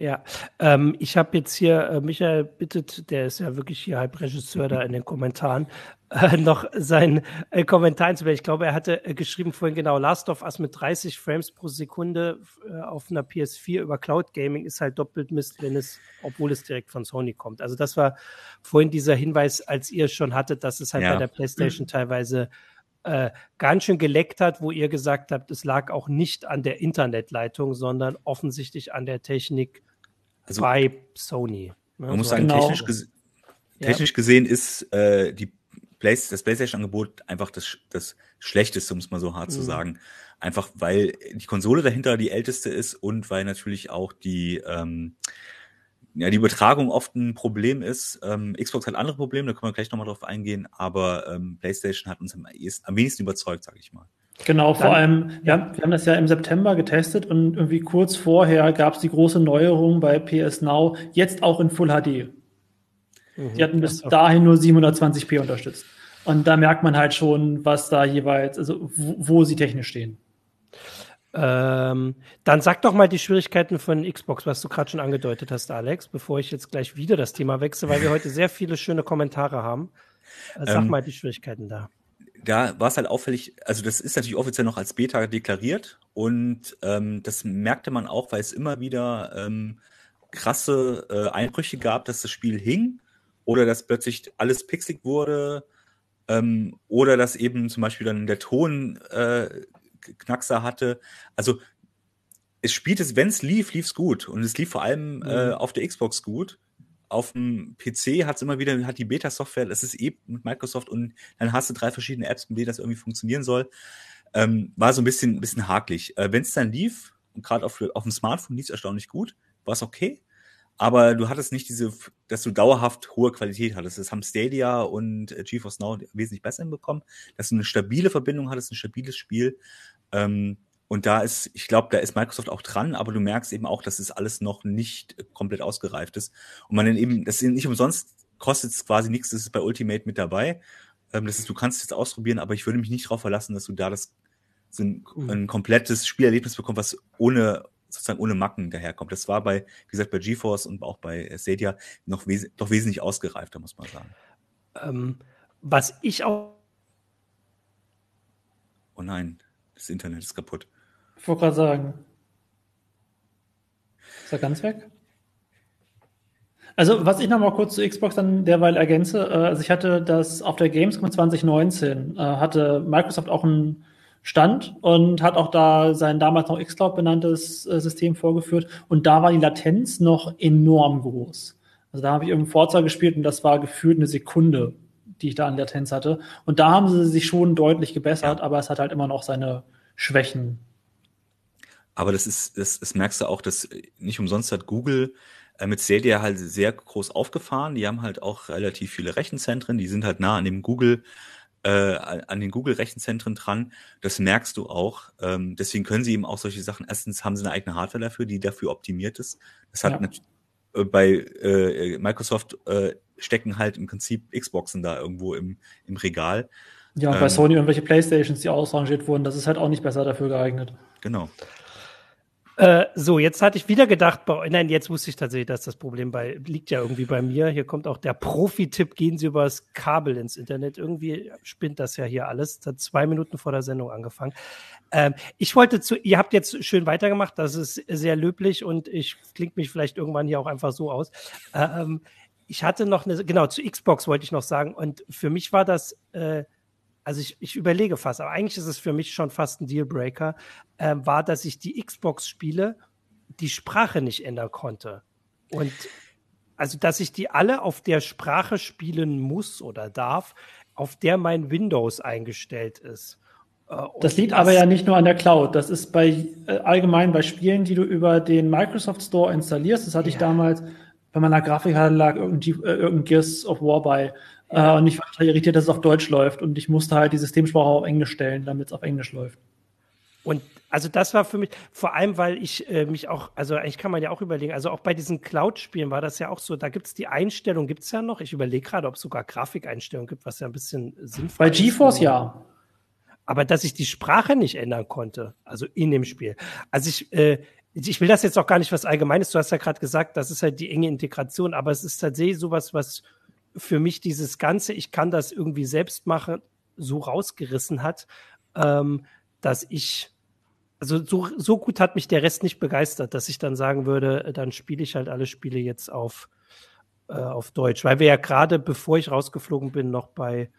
Ja, ähm, ich habe jetzt hier, äh, Michael bittet, der ist ja wirklich hier halb Regisseur da in den Kommentaren, äh, noch seinen äh, Kommentar einzublenden. Ich glaube, er hatte äh, geschrieben vorhin genau, Last of Us mit 30 Frames pro Sekunde äh, auf einer PS4 über Cloud Gaming ist halt doppelt Mist, wenn es, obwohl es direkt von Sony kommt. Also das war vorhin dieser Hinweis, als ihr schon hattet, dass es halt ja. bei der PlayStation teilweise äh, ganz schön geleckt hat, wo ihr gesagt habt, es lag auch nicht an der Internetleitung, sondern offensichtlich an der Technik also, bei Sony. Ne? Man muss sagen, genau. technisch, ges technisch ja. gesehen ist äh, die Play das PlayStation-Angebot einfach das, das Schlechteste, um es mal so hart mhm. zu sagen. Einfach weil die Konsole dahinter die älteste ist und weil natürlich auch die, ähm, ja, die Übertragung oft ein Problem ist. Ähm, Xbox hat andere Probleme, da können wir gleich nochmal drauf eingehen, aber ähm, PlayStation hat uns am, am wenigsten überzeugt, sage ich mal. Genau, vor allem, ja, wir haben das ja im September getestet und irgendwie kurz vorher gab es die große Neuerung bei PS Now, jetzt auch in Full HD. Mhm. Die hatten bis dahin nur 720p unterstützt. Und da merkt man halt schon, was da jeweils, also wo, wo sie technisch stehen. Ähm, dann sag doch mal die Schwierigkeiten von Xbox, was du gerade schon angedeutet hast, Alex, bevor ich jetzt gleich wieder das Thema wechsle, weil wir heute sehr viele schöne Kommentare haben. Sag ähm, mal die Schwierigkeiten da da war es halt auffällig, also das ist natürlich offiziell noch als Beta deklariert und ähm, das merkte man auch, weil es immer wieder ähm, krasse äh, Einbrüche gab, dass das Spiel hing oder dass plötzlich alles pixelig wurde ähm, oder dass eben zum Beispiel dann der Ton äh, Knackser hatte. Also es spielte, wenn es lief, lief es gut und es lief vor allem äh, mhm. auf der Xbox gut auf dem PC hat es immer wieder, hat die Beta-Software, das ist eben mit Microsoft und dann hast du drei verschiedene Apps, mit denen das irgendwie funktionieren soll. Ähm, war so ein bisschen, ein bisschen hakelig. Äh, Wenn es dann lief, und gerade auf, auf dem Smartphone lief es erstaunlich gut, war es okay. Aber du hattest nicht diese, dass du dauerhaft hohe Qualität hattest. Das haben Stadia und äh, GeForce Now wesentlich besser hinbekommen, dass du eine stabile Verbindung hattest, ein stabiles Spiel. Ähm, und da ist, ich glaube, da ist Microsoft auch dran, aber du merkst eben auch, dass es alles noch nicht komplett ausgereift ist. Und man dann eben, das ist nicht umsonst, kostet es quasi nichts, das ist bei Ultimate mit dabei. Ähm, das ist, du kannst es jetzt ausprobieren, aber ich würde mich nicht darauf verlassen, dass du da das so ein, mhm. ein komplettes Spielerlebnis bekommst, was ohne sozusagen ohne Macken daherkommt. Das war bei, wie gesagt, bei GeForce und auch bei Stadia noch wes doch wesentlich ausgereifter, muss man sagen. Ähm, was ich auch. Oh nein, das Internet ist kaputt. Ich wollte gerade sagen. Ist er ganz weg? Also, was ich noch mal kurz zu Xbox dann derweil ergänze, äh, also ich hatte das auf der Gamescom 2019, äh, hatte Microsoft auch einen Stand und hat auch da sein damals noch xCloud benanntes äh, System vorgeführt und da war die Latenz noch enorm groß. Also da habe ich irgendein Forza gespielt und das war gefühlt eine Sekunde, die ich da an Latenz hatte. Und da haben sie sich schon deutlich gebessert, ja. aber es hat halt immer noch seine Schwächen. Aber das ist, das, das merkst du auch, dass nicht umsonst hat Google äh, mit Stadia halt sehr groß aufgefahren. Die haben halt auch relativ viele Rechenzentren, die sind halt nah an dem Google, äh, an den Google-Rechenzentren dran. Das merkst du auch. Ähm, deswegen können sie eben auch solche Sachen. Erstens haben sie eine eigene Hardware dafür, die dafür optimiert ist. Das hat ja. äh, bei äh, Microsoft äh, stecken halt im Prinzip Xboxen da irgendwo im, im Regal. Ja, und bei ähm, Sony irgendwelche Playstations, die ausrangiert wurden, das ist halt auch nicht besser dafür geeignet. Genau. Äh, so, jetzt hatte ich wieder gedacht, nein, jetzt wusste ich tatsächlich, dass das Problem bei, liegt ja irgendwie bei mir. Hier kommt auch der Profi-Tipp, gehen Sie übers Kabel ins Internet. Irgendwie spinnt das ja hier alles. Das hat zwei Minuten vor der Sendung angefangen. Ähm, ich wollte zu, ihr habt jetzt schön weitergemacht, das ist sehr löblich und ich klingt mich vielleicht irgendwann hier auch einfach so aus. Ähm, ich hatte noch eine, genau, zu Xbox wollte ich noch sagen und für mich war das, äh, also ich, ich überlege fast, aber eigentlich ist es für mich schon fast ein Dealbreaker, äh, war, dass ich die Xbox-Spiele die Sprache nicht ändern konnte. Und also, dass ich die alle auf der Sprache spielen muss oder darf, auf der mein Windows eingestellt ist. Äh, das liegt das, aber ja nicht nur an der Cloud. Das ist bei äh, allgemein bei Spielen, die du über den Microsoft Store installierst. Das hatte ja. ich damals bei meiner Grafikkarte lag irgendein, äh, irgendein Gears of War bei. Ja. Äh, und ich war total irritiert, dass es auf Deutsch läuft. Und ich musste halt die Systemsprache auf Englisch stellen, damit es auf Englisch läuft. Und also das war für mich, vor allem, weil ich äh, mich auch, also eigentlich kann man ja auch überlegen, also auch bei diesen Cloud-Spielen war das ja auch so, da gibt es die Einstellung, gibt es ja noch. Ich überlege gerade, ob es sogar Grafikeinstellungen gibt, was ja ein bisschen sinnvoll ist. Bei GeForce ja. Aber dass ich die Sprache nicht ändern konnte, also in dem Spiel. Also ich, äh, ich will das jetzt auch gar nicht was Allgemeines, du hast ja gerade gesagt, das ist halt die enge Integration, aber es ist tatsächlich sowas, was für mich dieses Ganze, ich kann das irgendwie selbst machen, so rausgerissen hat, ähm, dass ich, also so, so gut hat mich der Rest nicht begeistert, dass ich dann sagen würde, äh, dann spiele ich halt alle Spiele jetzt auf, äh, auf Deutsch. Weil wir ja gerade, bevor ich rausgeflogen bin, noch bei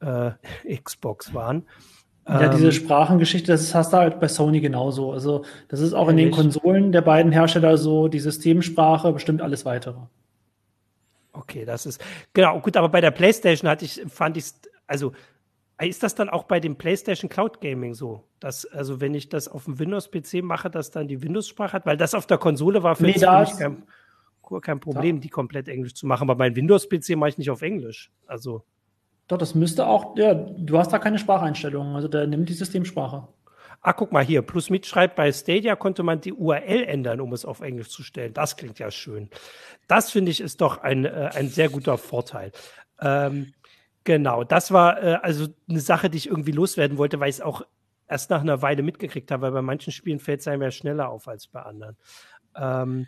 äh, Xbox waren. Ja, diese ähm, Sprachengeschichte, das hast du halt bei Sony genauso. Also, das ist auch in den Konsolen der beiden Hersteller so, die Systemsprache bestimmt alles weitere. Okay, das ist genau gut, aber bei der PlayStation hatte ich, fand ich, also ist das dann auch bei dem PlayStation Cloud Gaming so, dass also wenn ich das auf dem Windows PC mache, dass dann die Windows-Sprache hat, weil das auf der Konsole war für nee, mich kein, kein Problem, ja. die komplett Englisch zu machen, aber mein Windows PC mache ich nicht auf Englisch. Also doch, das müsste auch, ja, du hast da keine Spracheinstellungen, also der nimmt die Systemsprache. Ah, guck mal hier, Plus mitschreibt, bei Stadia konnte man die URL ändern, um es auf Englisch zu stellen. Das klingt ja schön. Das finde ich ist doch ein, äh, ein sehr guter Vorteil. Ähm, genau, das war äh, also eine Sache, die ich irgendwie loswerden wollte, weil ich es auch erst nach einer Weile mitgekriegt habe, weil bei manchen Spielen fällt es einem ja schneller auf als bei anderen. Ähm,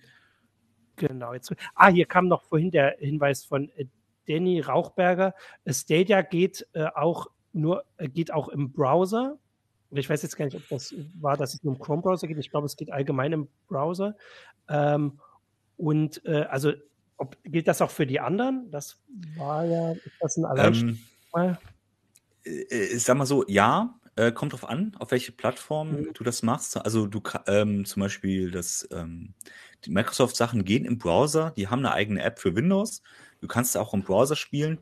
genau, jetzt. Ah, hier kam noch vorhin der Hinweis von äh, Danny Rauchberger. Stadia geht äh, auch nur, äh, geht auch im Browser ich weiß jetzt gar nicht, ob das war, dass es nur im Chrome-Browser geht. Ich glaube, es geht allgemein im Browser. Ähm, und äh, also ob, gilt das auch für die anderen? Das war ja, ist das ein? Ähm, äh, ich sag mal so, ja, äh, kommt drauf an, auf welche Plattform mhm. du das machst. Also du ähm, zum Beispiel das, ähm, die Microsoft-Sachen gehen im Browser, die haben eine eigene App für Windows. Du kannst auch im Browser spielen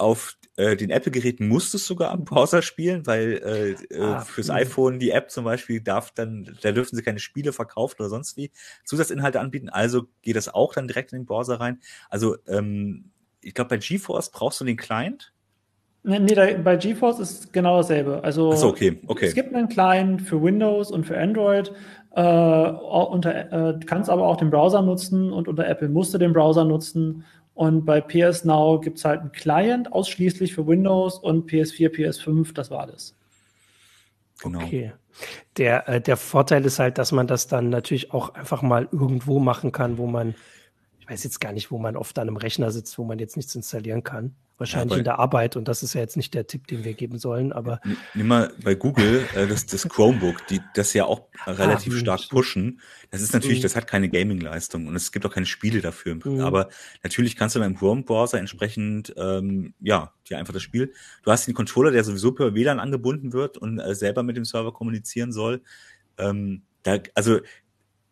auf äh, den Apple-Geräten musst du es sogar am Browser spielen, weil äh, äh ah, fürs mh. iPhone die App zum Beispiel darf dann, da dürfen sie keine Spiele verkaufen oder sonst wie Zusatzinhalte anbieten. Also geht das auch dann direkt in den Browser rein. Also ähm, ich glaube, bei GeForce brauchst du den Client. Nee, nee da, bei GeForce ist genau dasselbe. Also so, okay, okay. es gibt einen Client für Windows und für Android. Äh, unter, äh, kannst aber auch den Browser nutzen und unter Apple musst du den Browser nutzen und bei PS Now gibt es halt einen Client ausschließlich für Windows und PS4, PS5, das war alles. Genau. Okay. Der, äh, der Vorteil ist halt, dass man das dann natürlich auch einfach mal irgendwo machen kann, wo man, weiß jetzt gar nicht, wo man oft an einem Rechner sitzt, wo man jetzt nichts installieren kann. Wahrscheinlich ja, in der Arbeit und das ist ja jetzt nicht der Tipp, den wir geben sollen, aber. Nimm mal bei Google äh, das, das Chromebook, die das ja auch ah, relativ ah, stark pushen. Das ist natürlich, mhm. das hat keine Gaming-Leistung und es gibt auch keine Spiele dafür. Mhm. Aber natürlich kannst du beim Chrome-Browser entsprechend, ähm, ja, dir einfach das Spiel. Du hast den Controller, der sowieso per WLAN angebunden wird und äh, selber mit dem Server kommunizieren soll. Ähm, da, also,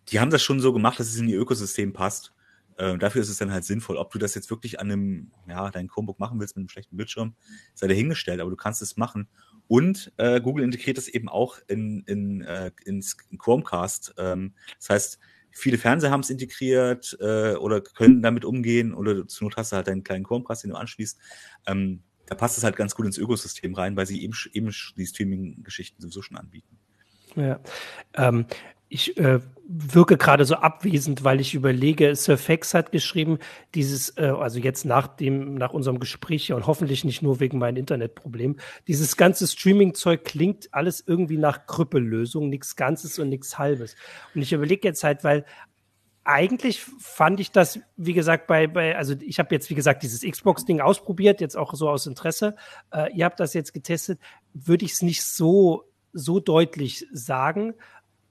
die haben das schon so gemacht, dass es in ihr Ökosystem passt. Äh, dafür ist es dann halt sinnvoll. Ob du das jetzt wirklich an einem, ja, dein Chromebook machen willst mit einem schlechten Bildschirm, sei dahingestellt, aber du kannst es machen. Und äh, Google integriert das eben auch in, in, äh, ins Chromecast. Ähm, das heißt, viele Fernseher haben es integriert äh, oder können damit umgehen oder zur Not hast du halt deinen kleinen Chromecast, den du anschließt. Ähm, da passt es halt ganz gut ins Ökosystem rein, weil sie eben, eben die Streaming-Geschichten sowieso schon anbieten. Ja. Ähm, Ich äh, wirke gerade so abwesend, weil ich überlege, Sir Fax hat geschrieben, dieses, äh, also jetzt nach dem, nach unserem Gespräch und hoffentlich nicht nur wegen meinem Internetproblem, dieses ganze Streaming-Zeug klingt alles irgendwie nach Krüppellösung, nichts Ganzes und nichts Halbes. Und ich überlege jetzt halt, weil eigentlich fand ich das, wie gesagt, bei, bei also ich habe jetzt, wie gesagt, dieses Xbox-Ding ausprobiert, jetzt auch so aus Interesse. Äh, ihr habt das jetzt getestet, würde ich es nicht so, so deutlich sagen.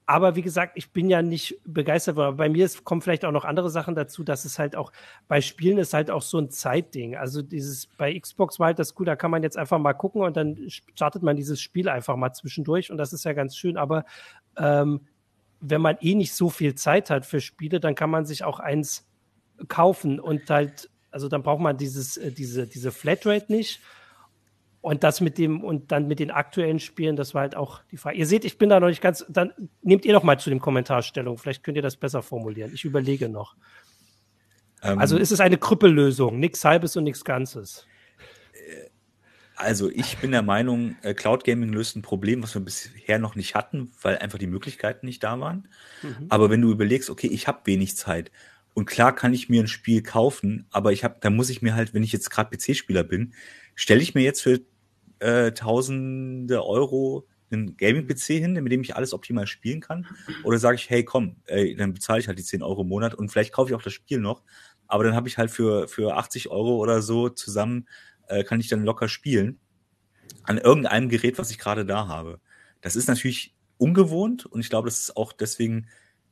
Aber wie gesagt, ich bin ja nicht begeistert. Aber bei mir ist, kommen vielleicht auch noch andere Sachen dazu, dass es halt auch bei Spielen ist halt auch so ein Zeitding. Also dieses bei Xbox war halt das cool, da kann man jetzt einfach mal gucken und dann startet man dieses Spiel einfach mal zwischendurch und das ist ja ganz schön. Aber ähm, wenn man eh nicht so viel Zeit hat für Spiele, dann kann man sich auch eins kaufen und halt, also dann braucht man dieses, äh, diese, diese Flatrate nicht. Und das mit dem, und dann mit den aktuellen Spielen, das war halt auch die Frage. Ihr seht, ich bin da noch nicht ganz, dann nehmt ihr noch mal zu dem Kommentar Stellung. Vielleicht könnt ihr das besser formulieren. Ich überlege noch. Ähm, also ist es eine Krüppellösung, nichts Halbes und nichts Ganzes. Also ich bin der Meinung, äh, Cloud Gaming löst ein Problem, was wir bisher noch nicht hatten, weil einfach die Möglichkeiten nicht da waren. Mhm. Aber wenn du überlegst, okay, ich habe wenig Zeit und klar kann ich mir ein Spiel kaufen, aber ich habe, da muss ich mir halt, wenn ich jetzt gerade PC-Spieler bin, stelle ich mir jetzt für äh, Tausende Euro einen Gaming-PC hin, mit dem ich alles optimal spielen kann? Oder sage ich, hey, komm, ey, dann bezahle ich halt die 10 Euro im Monat und vielleicht kaufe ich auch das Spiel noch, aber dann habe ich halt für, für 80 Euro oder so zusammen äh, kann ich dann locker spielen an irgendeinem Gerät, was ich gerade da habe. Das ist natürlich ungewohnt und ich glaube, das ist auch deswegen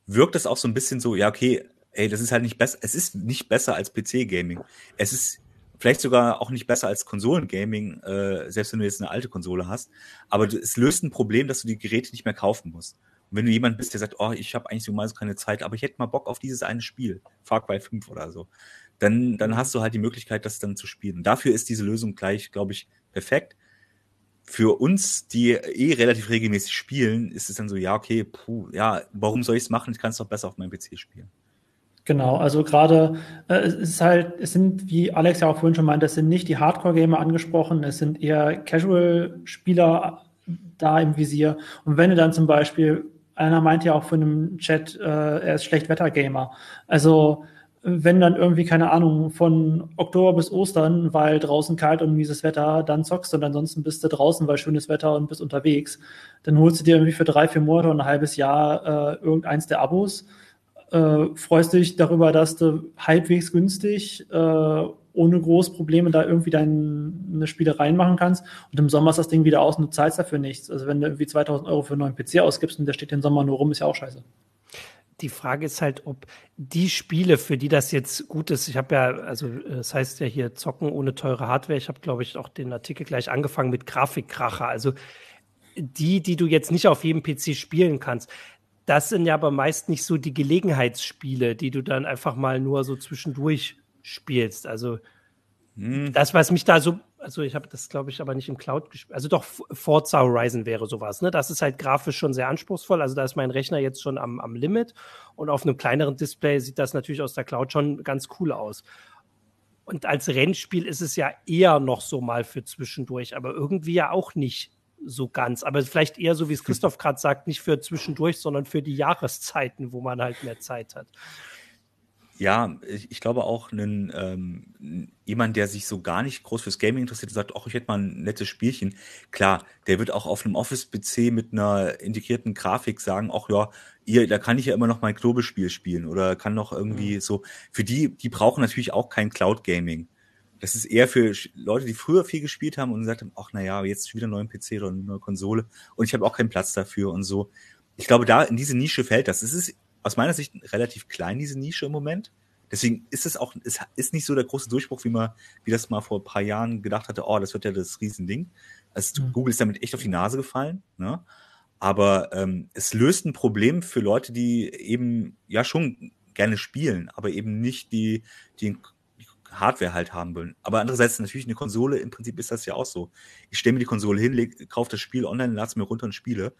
wirkt das auch so ein bisschen so, ja, okay, ey, das ist halt nicht besser, es ist nicht besser als PC-Gaming. Es ist vielleicht sogar auch nicht besser als Konsolengaming, äh, selbst wenn du jetzt eine alte Konsole hast. Aber es löst ein Problem, dass du die Geräte nicht mehr kaufen musst. Und wenn du jemand bist, der sagt, oh, ich habe eigentlich so mal so keine Zeit, aber ich hätte mal Bock auf dieses eine Spiel, Far Cry 5 oder so, dann, dann hast du halt die Möglichkeit, das dann zu spielen. Dafür ist diese Lösung gleich, glaube ich, perfekt. Für uns, die eh relativ regelmäßig spielen, ist es dann so, ja, okay, puh, ja, warum soll ich es machen? Ich kann es doch besser auf meinem PC spielen. Genau, also gerade äh, es ist halt, es sind, wie Alex ja auch vorhin schon meinte, es sind nicht die Hardcore-Gamer angesprochen, es sind eher Casual-Spieler da im Visier. Und wenn du dann zum Beispiel, einer meint ja auch von einem Chat, äh, er ist Schlechtwetter-Gamer. Also wenn dann irgendwie, keine Ahnung, von Oktober bis Ostern, weil draußen kalt und mieses Wetter, dann zockst du und ansonsten bist du draußen, weil schönes Wetter und bist unterwegs. Dann holst du dir irgendwie für drei, vier Monate und ein halbes Jahr äh, irgendeins der Abos, äh, freust dich darüber, dass du halbwegs günstig, äh, ohne groß Probleme da irgendwie deine Spiele reinmachen kannst. Und im Sommer ist das Ding wieder aus und du zahlst dafür nichts. Also wenn du irgendwie 2000 Euro für einen neuen PC ausgibst und der steht den Sommer nur rum, ist ja auch scheiße die Frage ist halt, ob die Spiele, für die das jetzt gut ist, ich habe ja, also das heißt ja hier zocken ohne teure Hardware. Ich habe, glaube ich, auch den Artikel gleich angefangen mit Grafikkracher. Also die, die du jetzt nicht auf jedem PC spielen kannst. Das sind ja aber meist nicht so die Gelegenheitsspiele, die du dann einfach mal nur so zwischendurch spielst. Also hm. das, was mich da so also ich habe das, glaube ich, aber nicht im Cloud gespielt. Also doch, Forza Horizon wäre sowas. Ne? Das ist halt grafisch schon sehr anspruchsvoll. Also da ist mein Rechner jetzt schon am, am Limit. Und auf einem kleineren Display sieht das natürlich aus der Cloud schon ganz cool aus. Und als Rennspiel ist es ja eher noch so mal für zwischendurch, aber irgendwie ja auch nicht so ganz. Aber vielleicht eher so, wie es Christoph gerade sagt, nicht für zwischendurch, sondern für die Jahreszeiten, wo man halt mehr Zeit hat. Ja, ich, glaube auch einen, ähm, jemand, der sich so gar nicht groß fürs Gaming interessiert und sagt, ach, ich hätte mal ein nettes Spielchen. Klar, der wird auch auf einem Office-PC mit einer integrierten Grafik sagen, ach ja, ihr, da kann ich ja immer noch mein Knobelspiel spielen oder kann noch irgendwie mhm. so. Für die, die brauchen natürlich auch kein Cloud-Gaming. Das ist eher für Leute, die früher viel gespielt haben und gesagt haben, ach naja, jetzt wieder einen neuen PC oder eine neue Konsole und ich habe auch keinen Platz dafür und so. Ich glaube, da in diese Nische fällt das. Es ist aus meiner Sicht relativ klein, diese Nische im Moment. Deswegen ist es auch, es ist nicht so der große Durchbruch, wie man, wie das mal vor ein paar Jahren gedacht hatte, oh, das wird ja das Riesending. Also mhm. Google ist damit echt auf die Nase gefallen, ne? Aber ähm, es löst ein Problem für Leute, die eben ja schon gerne spielen, aber eben nicht die, die Hardware halt haben wollen. Aber andererseits natürlich eine Konsole, im Prinzip ist das ja auch so. Ich stelle mir die Konsole hin, kaufe das Spiel online, lade es mir runter und spiele.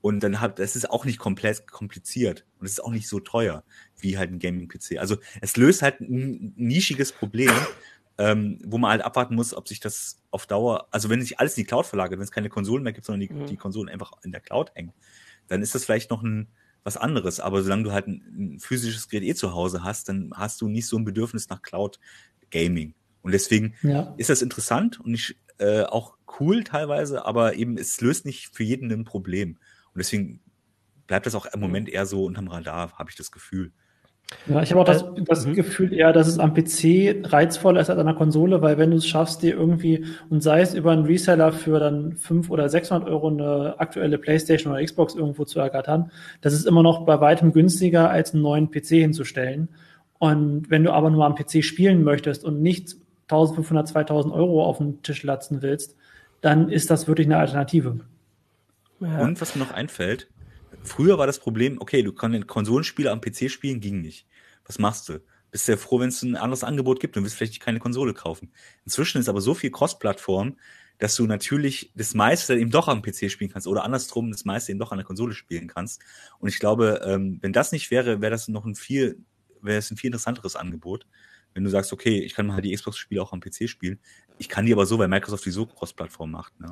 Und dann hat, das ist auch nicht komplett kompliziert und es ist auch nicht so teuer wie halt ein Gaming-PC. Also es löst halt ein nischiges Problem, ähm, wo man halt abwarten muss, ob sich das auf Dauer, also wenn sich alles in die Cloud verlagert, wenn es keine Konsolen mehr gibt, sondern die, mhm. die Konsolen einfach in der Cloud hängen, dann ist das vielleicht noch ein, was anderes. Aber solange du halt ein, ein physisches Gerät eh zu Hause hast, dann hast du nicht so ein Bedürfnis nach Cloud Gaming. Und deswegen ja. ist das interessant und ich, äh, auch cool teilweise, aber eben es löst nicht für jeden ein Problem. Und deswegen bleibt das auch im Moment eher so unterm Radar, habe ich das Gefühl. Ja, ich habe auch das, äh, das mhm. Gefühl eher, dass es am PC reizvoller ist als an der Konsole, weil wenn du es schaffst, dir irgendwie, und sei es über einen Reseller für dann 500 oder 600 Euro eine aktuelle Playstation oder Xbox irgendwo zu ergattern, das ist immer noch bei weitem günstiger, als einen neuen PC hinzustellen. Und wenn du aber nur am PC spielen möchtest und nicht 1500, 2000 Euro auf den Tisch latzen willst, dann ist das wirklich eine Alternative. Ja. Und was mir noch einfällt, früher war das Problem, okay, du kannst Konsolenspiele am PC spielen, ging nicht. Was machst du? Bist ja froh, wenn es ein anderes Angebot gibt und willst vielleicht keine Konsole kaufen. Inzwischen ist aber so viel Cross-Plattform, dass du natürlich das meiste eben doch am PC spielen kannst oder andersrum das meiste eben doch an der Konsole spielen kannst. Und ich glaube, ähm, wenn das nicht wäre, wäre das noch ein viel, wäre es ein viel interessanteres Angebot wenn du sagst, okay, ich kann mal die Xbox-Spiele auch am PC spielen. Ich kann die aber so, weil Microsoft die so Cross-Plattform macht. Ne?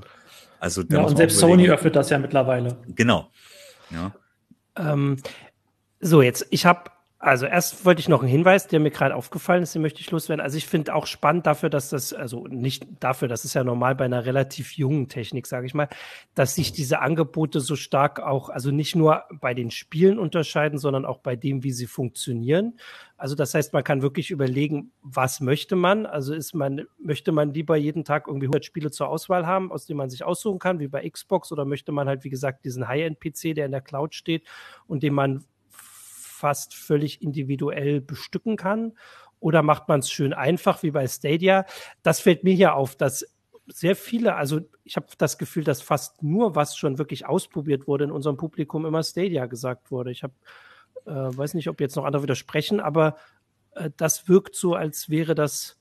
Also, ja, und selbst Sony öffnet das ja mittlerweile. Genau. Ja. Ähm, so, jetzt, ich habe also erst wollte ich noch einen Hinweis, der mir gerade aufgefallen ist, den möchte ich loswerden. Also ich finde auch spannend dafür, dass das, also nicht dafür, das ist ja normal bei einer relativ jungen Technik, sage ich mal, dass sich diese Angebote so stark auch, also nicht nur bei den Spielen unterscheiden, sondern auch bei dem, wie sie funktionieren. Also das heißt, man kann wirklich überlegen, was möchte man? Also ist man, möchte man lieber jeden Tag irgendwie 100 Spiele zur Auswahl haben, aus denen man sich aussuchen kann, wie bei Xbox, oder möchte man halt, wie gesagt, diesen High-End-PC, der in der Cloud steht und den man fast völlig individuell bestücken kann? Oder macht man es schön einfach wie bei Stadia? Das fällt mir hier auf, dass sehr viele, also ich habe das Gefühl, dass fast nur, was schon wirklich ausprobiert wurde in unserem Publikum, immer Stadia gesagt wurde. Ich habe, äh, weiß nicht, ob jetzt noch andere widersprechen, aber äh, das wirkt so, als wäre das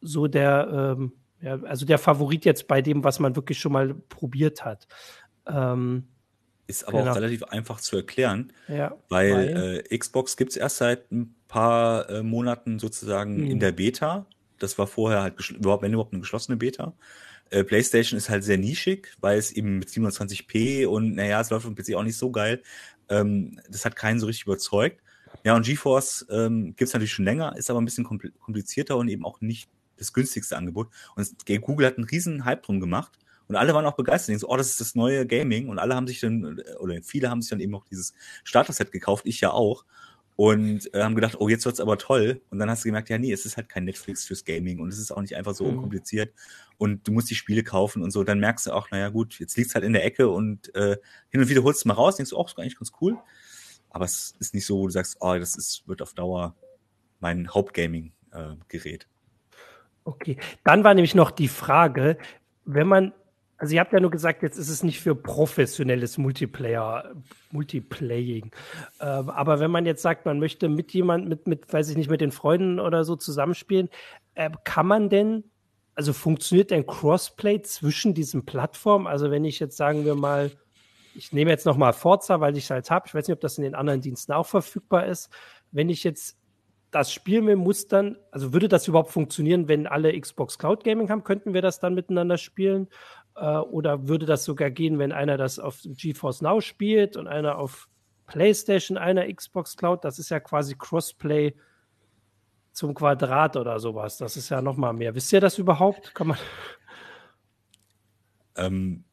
so der, ähm, ja, also der Favorit jetzt bei dem, was man wirklich schon mal probiert hat. Ähm, ist aber genau. auch relativ einfach zu erklären, ja, weil, weil äh, Xbox gibt es erst seit ein paar äh, Monaten sozusagen hm. in der Beta. Das war vorher halt überhaupt, wenn überhaupt eine geschlossene Beta. Äh, PlayStation ist halt sehr nischig, weil es eben mit 27p und naja, es läuft auf dem PC auch nicht so geil. Ähm, das hat keinen so richtig überzeugt. Ja, und GeForce ähm, gibt es natürlich schon länger, ist aber ein bisschen komplizierter und eben auch nicht das günstigste Angebot. Und Google hat einen riesen Hype drum gemacht und alle waren auch begeistert. So, oh, das ist das neue Gaming. Und alle haben sich dann, oder viele haben sich dann eben auch dieses Starter-Set gekauft, ich ja auch. Und äh, haben gedacht, oh, jetzt wird's aber toll. Und dann hast du gemerkt, ja, nee, es ist halt kein Netflix fürs Gaming und es ist auch nicht einfach so mhm. unkompliziert. Und du musst die Spiele kaufen und so. Dann merkst du auch, naja, gut, jetzt liegt's halt in der Ecke und äh, hin und wieder holst du es mal raus, denkst du, oh, ist eigentlich ganz cool. Aber es ist nicht so, wo du sagst, oh, das ist, wird auf Dauer mein Hauptgaming-Gerät. Äh, okay, dann war nämlich noch die Frage, wenn man also ihr habt ja nur gesagt, jetzt ist es nicht für professionelles Multiplayer, Multiplaying. Ähm, aber wenn man jetzt sagt, man möchte mit jemand, mit, mit, weiß ich nicht, mit den Freunden oder so zusammenspielen, äh, kann man denn, also funktioniert denn Crossplay zwischen diesen Plattformen? Also wenn ich jetzt sagen wir mal, ich nehme jetzt nochmal Forza, weil ich es halt habe. Ich weiß nicht, ob das in den anderen Diensten auch verfügbar ist. Wenn ich jetzt das Spiel mit Mustern, also würde das überhaupt funktionieren, wenn alle Xbox Cloud Gaming haben? Könnten wir das dann miteinander spielen? Äh, oder würde das sogar gehen, wenn einer das auf GeForce Now spielt und einer auf PlayStation, einer Xbox Cloud? Das ist ja quasi Crossplay zum Quadrat oder sowas. Das ist ja noch mal mehr. Wisst ihr das überhaupt? Kann man. Ähm,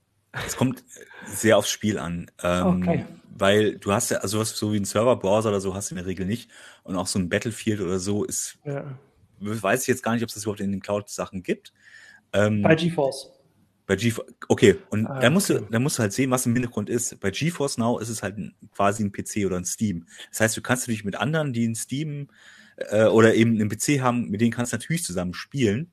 es kommt sehr aufs Spiel an. Ähm, okay. Weil du hast ja, also was so wie ein Server-Browser oder so hast du in der Regel nicht. Und auch so ein Battlefield oder so ist, ja. weiß ich jetzt gar nicht, ob es das überhaupt in den Cloud-Sachen gibt. Ähm, Bei GeForce. Bei GeForce, okay, und ah, da musst okay. du, da musst du halt sehen, was im Hintergrund ist. Bei GeForce Now ist es halt ein, quasi ein PC oder ein Steam. Das heißt, du kannst natürlich mit anderen, die ein Steam äh, oder eben einen PC haben, mit denen kannst du natürlich zusammen spielen.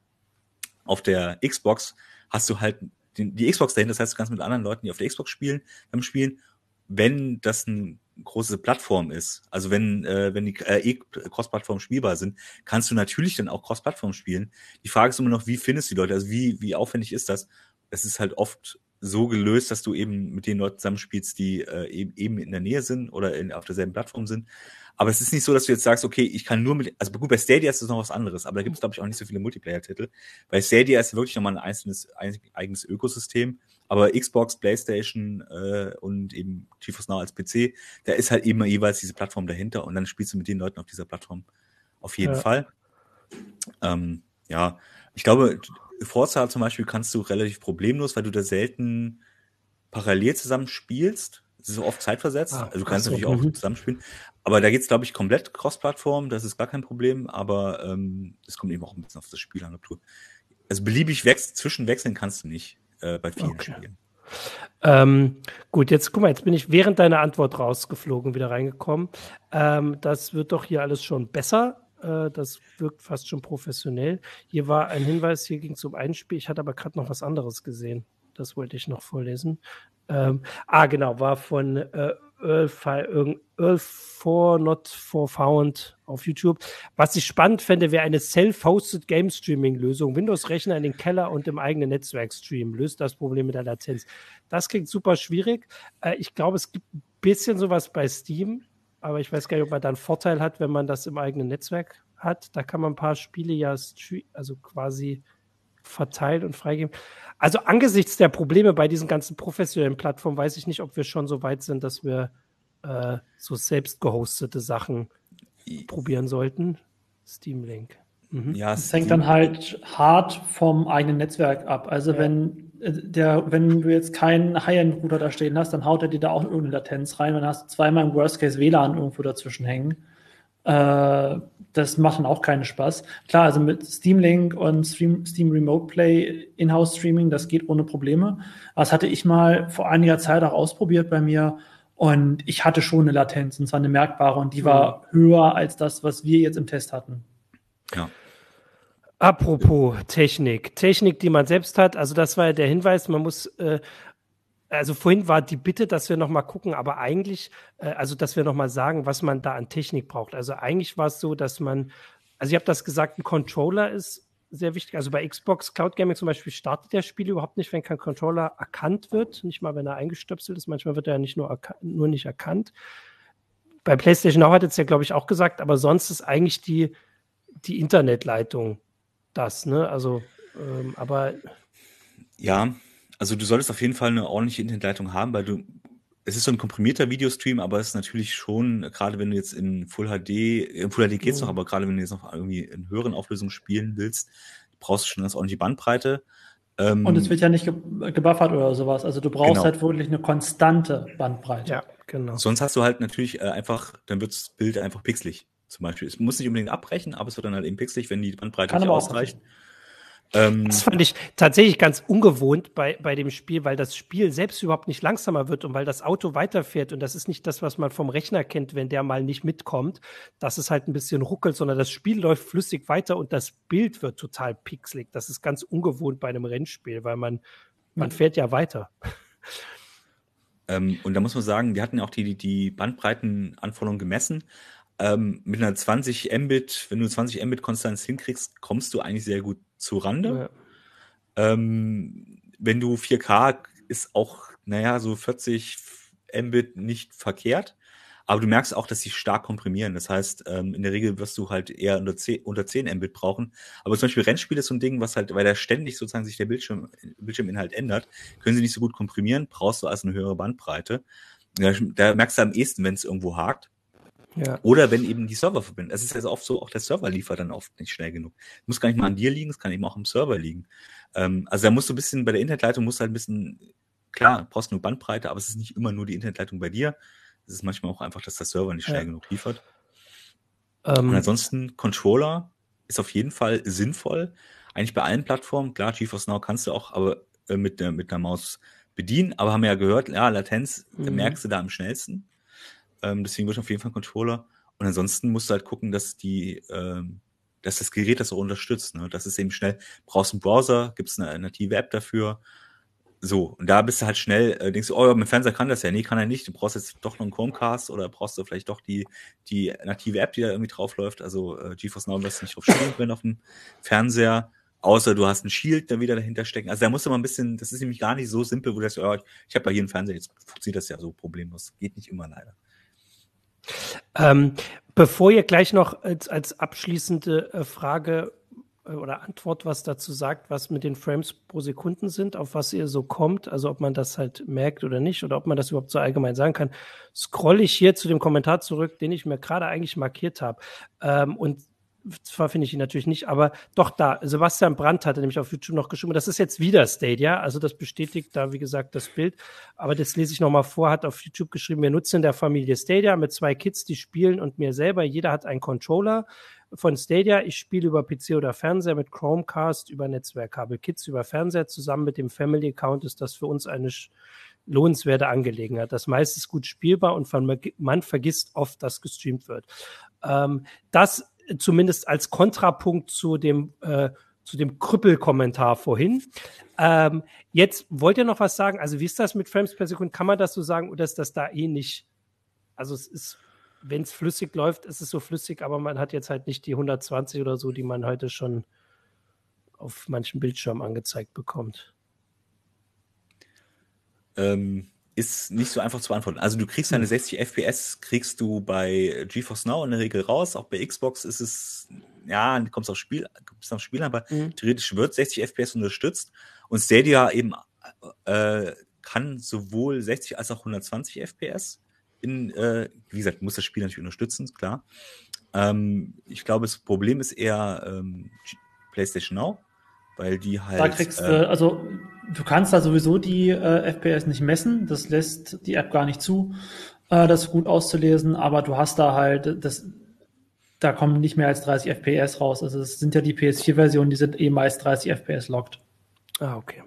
Auf der Xbox hast du halt die, die Xbox dahin, das heißt, du kannst mit anderen Leuten, die auf der Xbox spielen, dann spielen, wenn das eine große Plattform ist, also wenn, äh, wenn die äh, eh Cross-Plattform spielbar sind, kannst du natürlich dann auch Cross-Plattform spielen. Die Frage ist immer noch, wie findest du die Leute? Also wie, wie aufwendig ist das? Es ist halt oft so gelöst, dass du eben mit den Leuten zusammenspielst, die äh, eben in der Nähe sind oder in, auf derselben Plattform sind. Aber es ist nicht so, dass du jetzt sagst, okay, ich kann nur mit, also gut, bei Stadia ist das noch was anderes, aber da gibt es, glaube ich, auch nicht so viele Multiplayer-Titel. Bei Stadia ist wirklich nochmal ein einzelnes, ein eigenes Ökosystem, aber Xbox, Playstation äh, und eben GeForce Now als PC, da ist halt immer jeweils diese Plattform dahinter und dann spielst du mit den Leuten auf dieser Plattform auf jeden ja. Fall. Ähm, ja, ich glaube, Forza zum Beispiel kannst du relativ problemlos, weil du da selten parallel zusammen spielst. Es ist oft zeitversetzt. Ah, also du kannst natürlich auch mhm. zusammenspielen. Aber da geht es, glaube ich, komplett Cross-Plattform. Das ist gar kein Problem. Aber ähm, es kommt eben auch ein bisschen auf das Spiel an. Also beliebig wechseln, zwischenwechseln kannst du nicht äh, bei vielen okay. Spielen. Ähm, gut, jetzt guck mal, jetzt bin ich während deiner Antwort rausgeflogen, wieder reingekommen. Ähm, das wird doch hier alles schon besser. Äh, das wirkt fast schon professionell. Hier war ein Hinweis, hier ging es um ein Spiel. Ich hatte aber gerade noch was anderes gesehen. Das wollte ich noch vorlesen. Ähm, ah, genau, war von äh, Earl, for Not for Found auf YouTube. Was ich spannend fände, wäre eine Self-Hosted Game Streaming Lösung. Windows-Rechner in den Keller und im eigenen Netzwerk streamen. Löst das Problem mit der Latenz. Das klingt super schwierig. Äh, ich glaube, es gibt ein bisschen sowas bei Steam, aber ich weiß gar nicht, ob man da einen Vorteil hat, wenn man das im eigenen Netzwerk hat. Da kann man ein paar Spiele ja also quasi verteilen und freigeben. Also angesichts der Probleme bei diesen ganzen professionellen Plattformen weiß ich nicht, ob wir schon so weit sind, dass wir äh, so selbst gehostete Sachen probieren sollten. Steam Link. Mhm. Ja, es hängt dann halt hart vom eigenen Netzwerk ab. Also ja. wenn der, wenn du jetzt keinen High-End-Router da stehen hast, dann haut er dir da auch irgendeine Latenz rein dann hast du zweimal im Worst Case WLAN irgendwo dazwischen hängen. Äh, das macht dann auch keinen Spaß. Klar, also mit Steam Link und Stream, Steam Remote Play Inhouse Streaming, das geht ohne Probleme. Das hatte ich mal vor einiger Zeit auch ausprobiert bei mir und ich hatte schon eine Latenz und zwar eine merkbare und die war mhm. höher als das, was wir jetzt im Test hatten. Ja. Apropos Technik, Technik, die man selbst hat, also das war ja der Hinweis, man muss äh, also vorhin war die Bitte, dass wir noch mal gucken, aber eigentlich, äh, also dass wir noch mal sagen, was man da an Technik braucht. Also eigentlich war es so, dass man, also ich habe das gesagt, ein Controller ist sehr wichtig. Also bei Xbox Cloud Gaming zum Beispiel startet der Spiel überhaupt nicht, wenn kein Controller erkannt wird, nicht mal wenn er eingestöpselt ist. Manchmal wird er ja nicht nur, nur nicht erkannt. Bei PlayStation Now hat es ja, glaube ich, auch gesagt, aber sonst ist eigentlich die, die Internetleitung das, ne? Also, ähm, aber. Ja, also du solltest auf jeden Fall eine ordentliche Internetleitung haben, weil du es ist so ein komprimierter Videostream, aber es ist natürlich schon, gerade wenn du jetzt in Full HD, in Full HD geht's mhm. noch, aber gerade wenn du jetzt noch irgendwie in höheren Auflösungen spielen willst, brauchst du schon eine ordentliche Bandbreite. Ähm, und es wird ja nicht gebuffert oder sowas. Also du brauchst genau. halt wirklich eine konstante Bandbreite. Ja, genau. Sonst hast du halt natürlich äh, einfach, dann wird das Bild einfach pixelig. Zum Beispiel. Es muss nicht unbedingt abbrechen, aber es wird dann halt eben pixelig, wenn die Bandbreite Kann nicht ausreicht. Ähm, das fand ich tatsächlich ganz ungewohnt bei, bei dem Spiel, weil das Spiel selbst überhaupt nicht langsamer wird und weil das Auto weiterfährt. Und das ist nicht das, was man vom Rechner kennt, wenn der mal nicht mitkommt, dass es halt ein bisschen ruckelt, sondern das Spiel läuft flüssig weiter und das Bild wird total pixelig. Das ist ganz ungewohnt bei einem Rennspiel, weil man, man fährt ja weiter. Ähm, und da muss man sagen, wir hatten ja auch die, die Bandbreitenanforderungen gemessen. Ähm, mit einer 20 Mbit, wenn du 20 Mbit Konstanz hinkriegst, kommst du eigentlich sehr gut zu Rande. Ja. Ähm, wenn du 4K ist auch, naja, so 40 Mbit nicht verkehrt. Aber du merkst auch, dass sie stark komprimieren. Das heißt, ähm, in der Regel wirst du halt eher unter 10, unter 10 Mbit brauchen. Aber zum Beispiel Rennspiel ist so ein Ding, was halt, weil da ständig sozusagen sich der Bildschirm, Bildschirminhalt ändert, können sie nicht so gut komprimieren, brauchst du also eine höhere Bandbreite. Da, da merkst du am ehesten, wenn es irgendwo hakt. Ja. Oder wenn eben die Server verbinden. Es ist ja also oft so, auch der Server liefert dann oft nicht schnell genug. Muss gar nicht mal an dir liegen, es kann eben auch am Server liegen. Ähm, also da musst du ein bisschen, bei der Internetleitung musst du halt ein bisschen, klar, brauchst nur Bandbreite, aber es ist nicht immer nur die Internetleitung bei dir. Es ist manchmal auch einfach, dass der Server nicht schnell ja. genug liefert. Ähm, Und ansonsten, Controller ist auf jeden Fall sinnvoll. Eigentlich bei allen Plattformen, klar, GeForce Now kannst du auch aber äh, mit, äh, mit einer Maus bedienen, aber haben wir ja gehört, ja, Latenz mhm. merkst du da am schnellsten. Ähm, deswegen würde ich auf jeden Fall einen Controller. Und ansonsten musst du halt gucken, dass die, ähm, dass das Gerät das auch unterstützt. Ne? Das ist eben schnell. Brauchst einen Browser, gibt es eine native App dafür. So, und da bist du halt schnell, äh, denkst du, oh, mein Fernseher kann das ja. Nee, kann er nicht. Du brauchst jetzt doch noch einen Chromecast oder brauchst du vielleicht doch die, die native App, die da irgendwie drauf läuft. Also äh, GeForce Now wirst du nicht drauf spielen können auf dem Fernseher. Außer du hast ein Shield dann wieder dahinter stecken. Also da musst du mal ein bisschen, das ist nämlich gar nicht so simpel, wo du sagst, oh, ich habe ja hier einen Fernseher, jetzt funktioniert das ja so problemlos. Geht nicht immer leider. Ähm, bevor ihr gleich noch als, als abschließende äh, Frage äh, oder Antwort was dazu sagt, was mit den Frames pro Sekunden sind, auf was ihr so kommt, also ob man das halt merkt oder nicht oder ob man das überhaupt so allgemein sagen kann, scrolle ich hier zu dem Kommentar zurück, den ich mir gerade eigentlich markiert habe. Ähm, und zwar finde ich ihn natürlich nicht, aber doch da. Sebastian Brandt hatte nämlich auf YouTube noch geschrieben, das ist jetzt wieder Stadia, also das bestätigt da, wie gesagt, das Bild. Aber das lese ich nochmal vor, hat auf YouTube geschrieben, wir nutzen in der Familie Stadia mit zwei Kids, die spielen und mir selber. Jeder hat einen Controller von Stadia. Ich spiele über PC oder Fernseher mit Chromecast über Netzwerkkabel. Kids über Fernseher zusammen mit dem Family Account ist das für uns eine lohnenswerte Angelegenheit. Das meiste ist gut spielbar und man vergisst oft, dass gestreamt wird. Ähm, das zumindest als Kontrapunkt zu dem, äh, zu dem Krüppelkommentar vorhin. Ähm, jetzt wollt ihr noch was sagen? Also, wie ist das mit Frames per Sekunde? Kann man das so sagen oder ist das da eh nicht? Also, es ist, wenn es flüssig läuft, ist es so flüssig, aber man hat jetzt halt nicht die 120 oder so, die man heute schon auf manchen Bildschirmen angezeigt bekommt. Ähm, ist nicht so einfach zu beantworten. Also du kriegst deine 60 hm. FPS, kriegst du bei GeForce Now in der Regel raus. Auch bei Xbox ist es, ja, du kommst aufs Spiel, kommst aufs Spiel, aber mhm. theoretisch wird 60 FPS unterstützt. Und Stadia eben äh, kann sowohl 60 als auch 120 FPS. In, äh, wie gesagt, muss das Spiel natürlich unterstützen, klar. Ähm, ich glaube, das Problem ist eher ähm, PlayStation Now weil die halt. Da kriegst du, äh, also du kannst da sowieso die äh, FPS nicht messen, das lässt die App gar nicht zu, äh, das gut auszulesen, aber du hast da halt, das, da kommen nicht mehr als 30 FPS raus. Also es sind ja die PS4-Versionen, die sind eh meist 30 FPS locked. Ah, okay.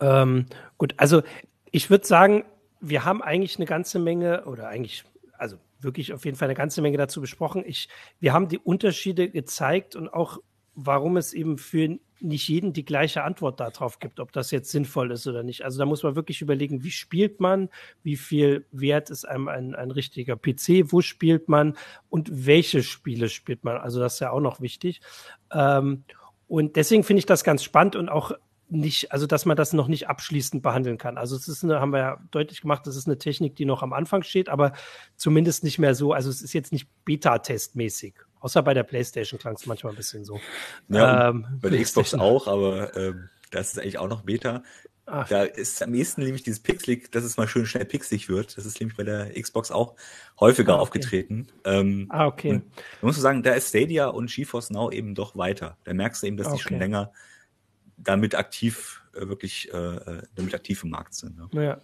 Ähm, gut, also ich würde sagen, wir haben eigentlich eine ganze Menge, oder eigentlich, also wirklich auf jeden Fall eine ganze Menge dazu besprochen. Ich, wir haben die Unterschiede gezeigt und auch warum es eben für nicht jeden die gleiche Antwort darauf gibt, ob das jetzt sinnvoll ist oder nicht. Also da muss man wirklich überlegen, wie spielt man, wie viel Wert ist einem ein, ein richtiger PC, wo spielt man und welche Spiele spielt man. Also das ist ja auch noch wichtig. Ähm, und deswegen finde ich das ganz spannend und auch nicht, also dass man das noch nicht abschließend behandeln kann. Also es ist eine, haben wir ja deutlich gemacht, das ist eine Technik, die noch am Anfang steht, aber zumindest nicht mehr so, also es ist jetzt nicht Beta-Testmäßig. Außer bei der PlayStation klang es manchmal ein bisschen so. Ja, ähm, bei der Xbox auch, aber ähm, das ist eigentlich auch noch Beta. Ach. Da ist am ehesten nämlich dieses Pixelig, dass es mal schön schnell pixelig wird. Das ist nämlich bei der Xbox auch häufiger ah, okay. aufgetreten. Ähm, ah, okay. Man muss sagen, da ist Stadia und GeForce Now eben doch weiter. Da merkst du eben, dass okay. die schon länger damit aktiv, wirklich, äh, äh, damit aktiv im Markt sind. Ne?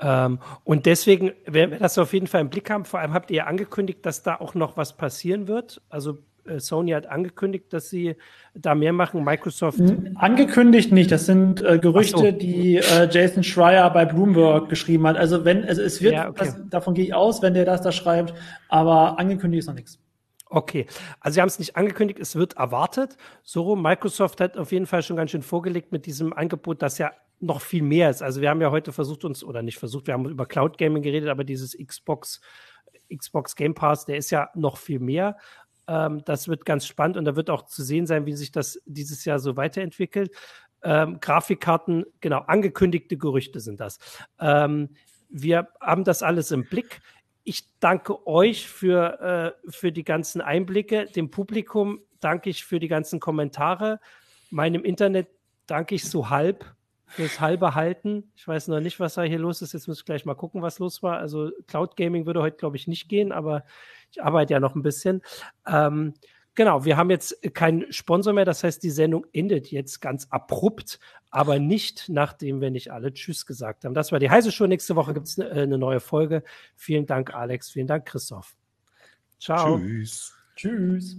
Ja. Ähm, und deswegen werden wir das auf jeden Fall im Blick haben. Vor allem habt ihr angekündigt, dass da auch noch was passieren wird. Also äh, Sony hat angekündigt, dass sie da mehr machen. Microsoft. Angekündigt nicht. Das sind äh, Gerüchte, so. die äh, Jason Schreier bei Bloomberg geschrieben hat. Also wenn, also es wird, ja, okay. das, davon gehe ich aus, wenn der das da schreibt, aber angekündigt ist noch nichts. Okay, also sie haben es nicht angekündigt, es wird erwartet. So, Microsoft hat auf jeden Fall schon ganz schön vorgelegt mit diesem Angebot, das ja noch viel mehr ist. Also wir haben ja heute versucht uns, oder nicht versucht, wir haben über Cloud Gaming geredet, aber dieses Xbox, Xbox Game Pass, der ist ja noch viel mehr. Ähm, das wird ganz spannend und da wird auch zu sehen sein, wie sich das dieses Jahr so weiterentwickelt. Ähm, Grafikkarten, genau, angekündigte Gerüchte sind das. Ähm, wir haben das alles im Blick. Ich danke euch für, äh, für die ganzen Einblicke. Dem Publikum danke ich für die ganzen Kommentare. Meinem Internet danke ich so halb fürs halbe Halten. Ich weiß noch nicht, was da hier los ist. Jetzt muss ich gleich mal gucken, was los war. Also Cloud Gaming würde heute, glaube ich, nicht gehen, aber ich arbeite ja noch ein bisschen. Ähm, genau, wir haben jetzt keinen Sponsor mehr. Das heißt, die Sendung endet jetzt ganz abrupt aber nicht nachdem wir nicht alle Tschüss gesagt haben. Das war die heiße Show. Nächste Woche gibt es eine, eine neue Folge. Vielen Dank, Alex. Vielen Dank, Christoph. Ciao. Tschüss. Tschüss.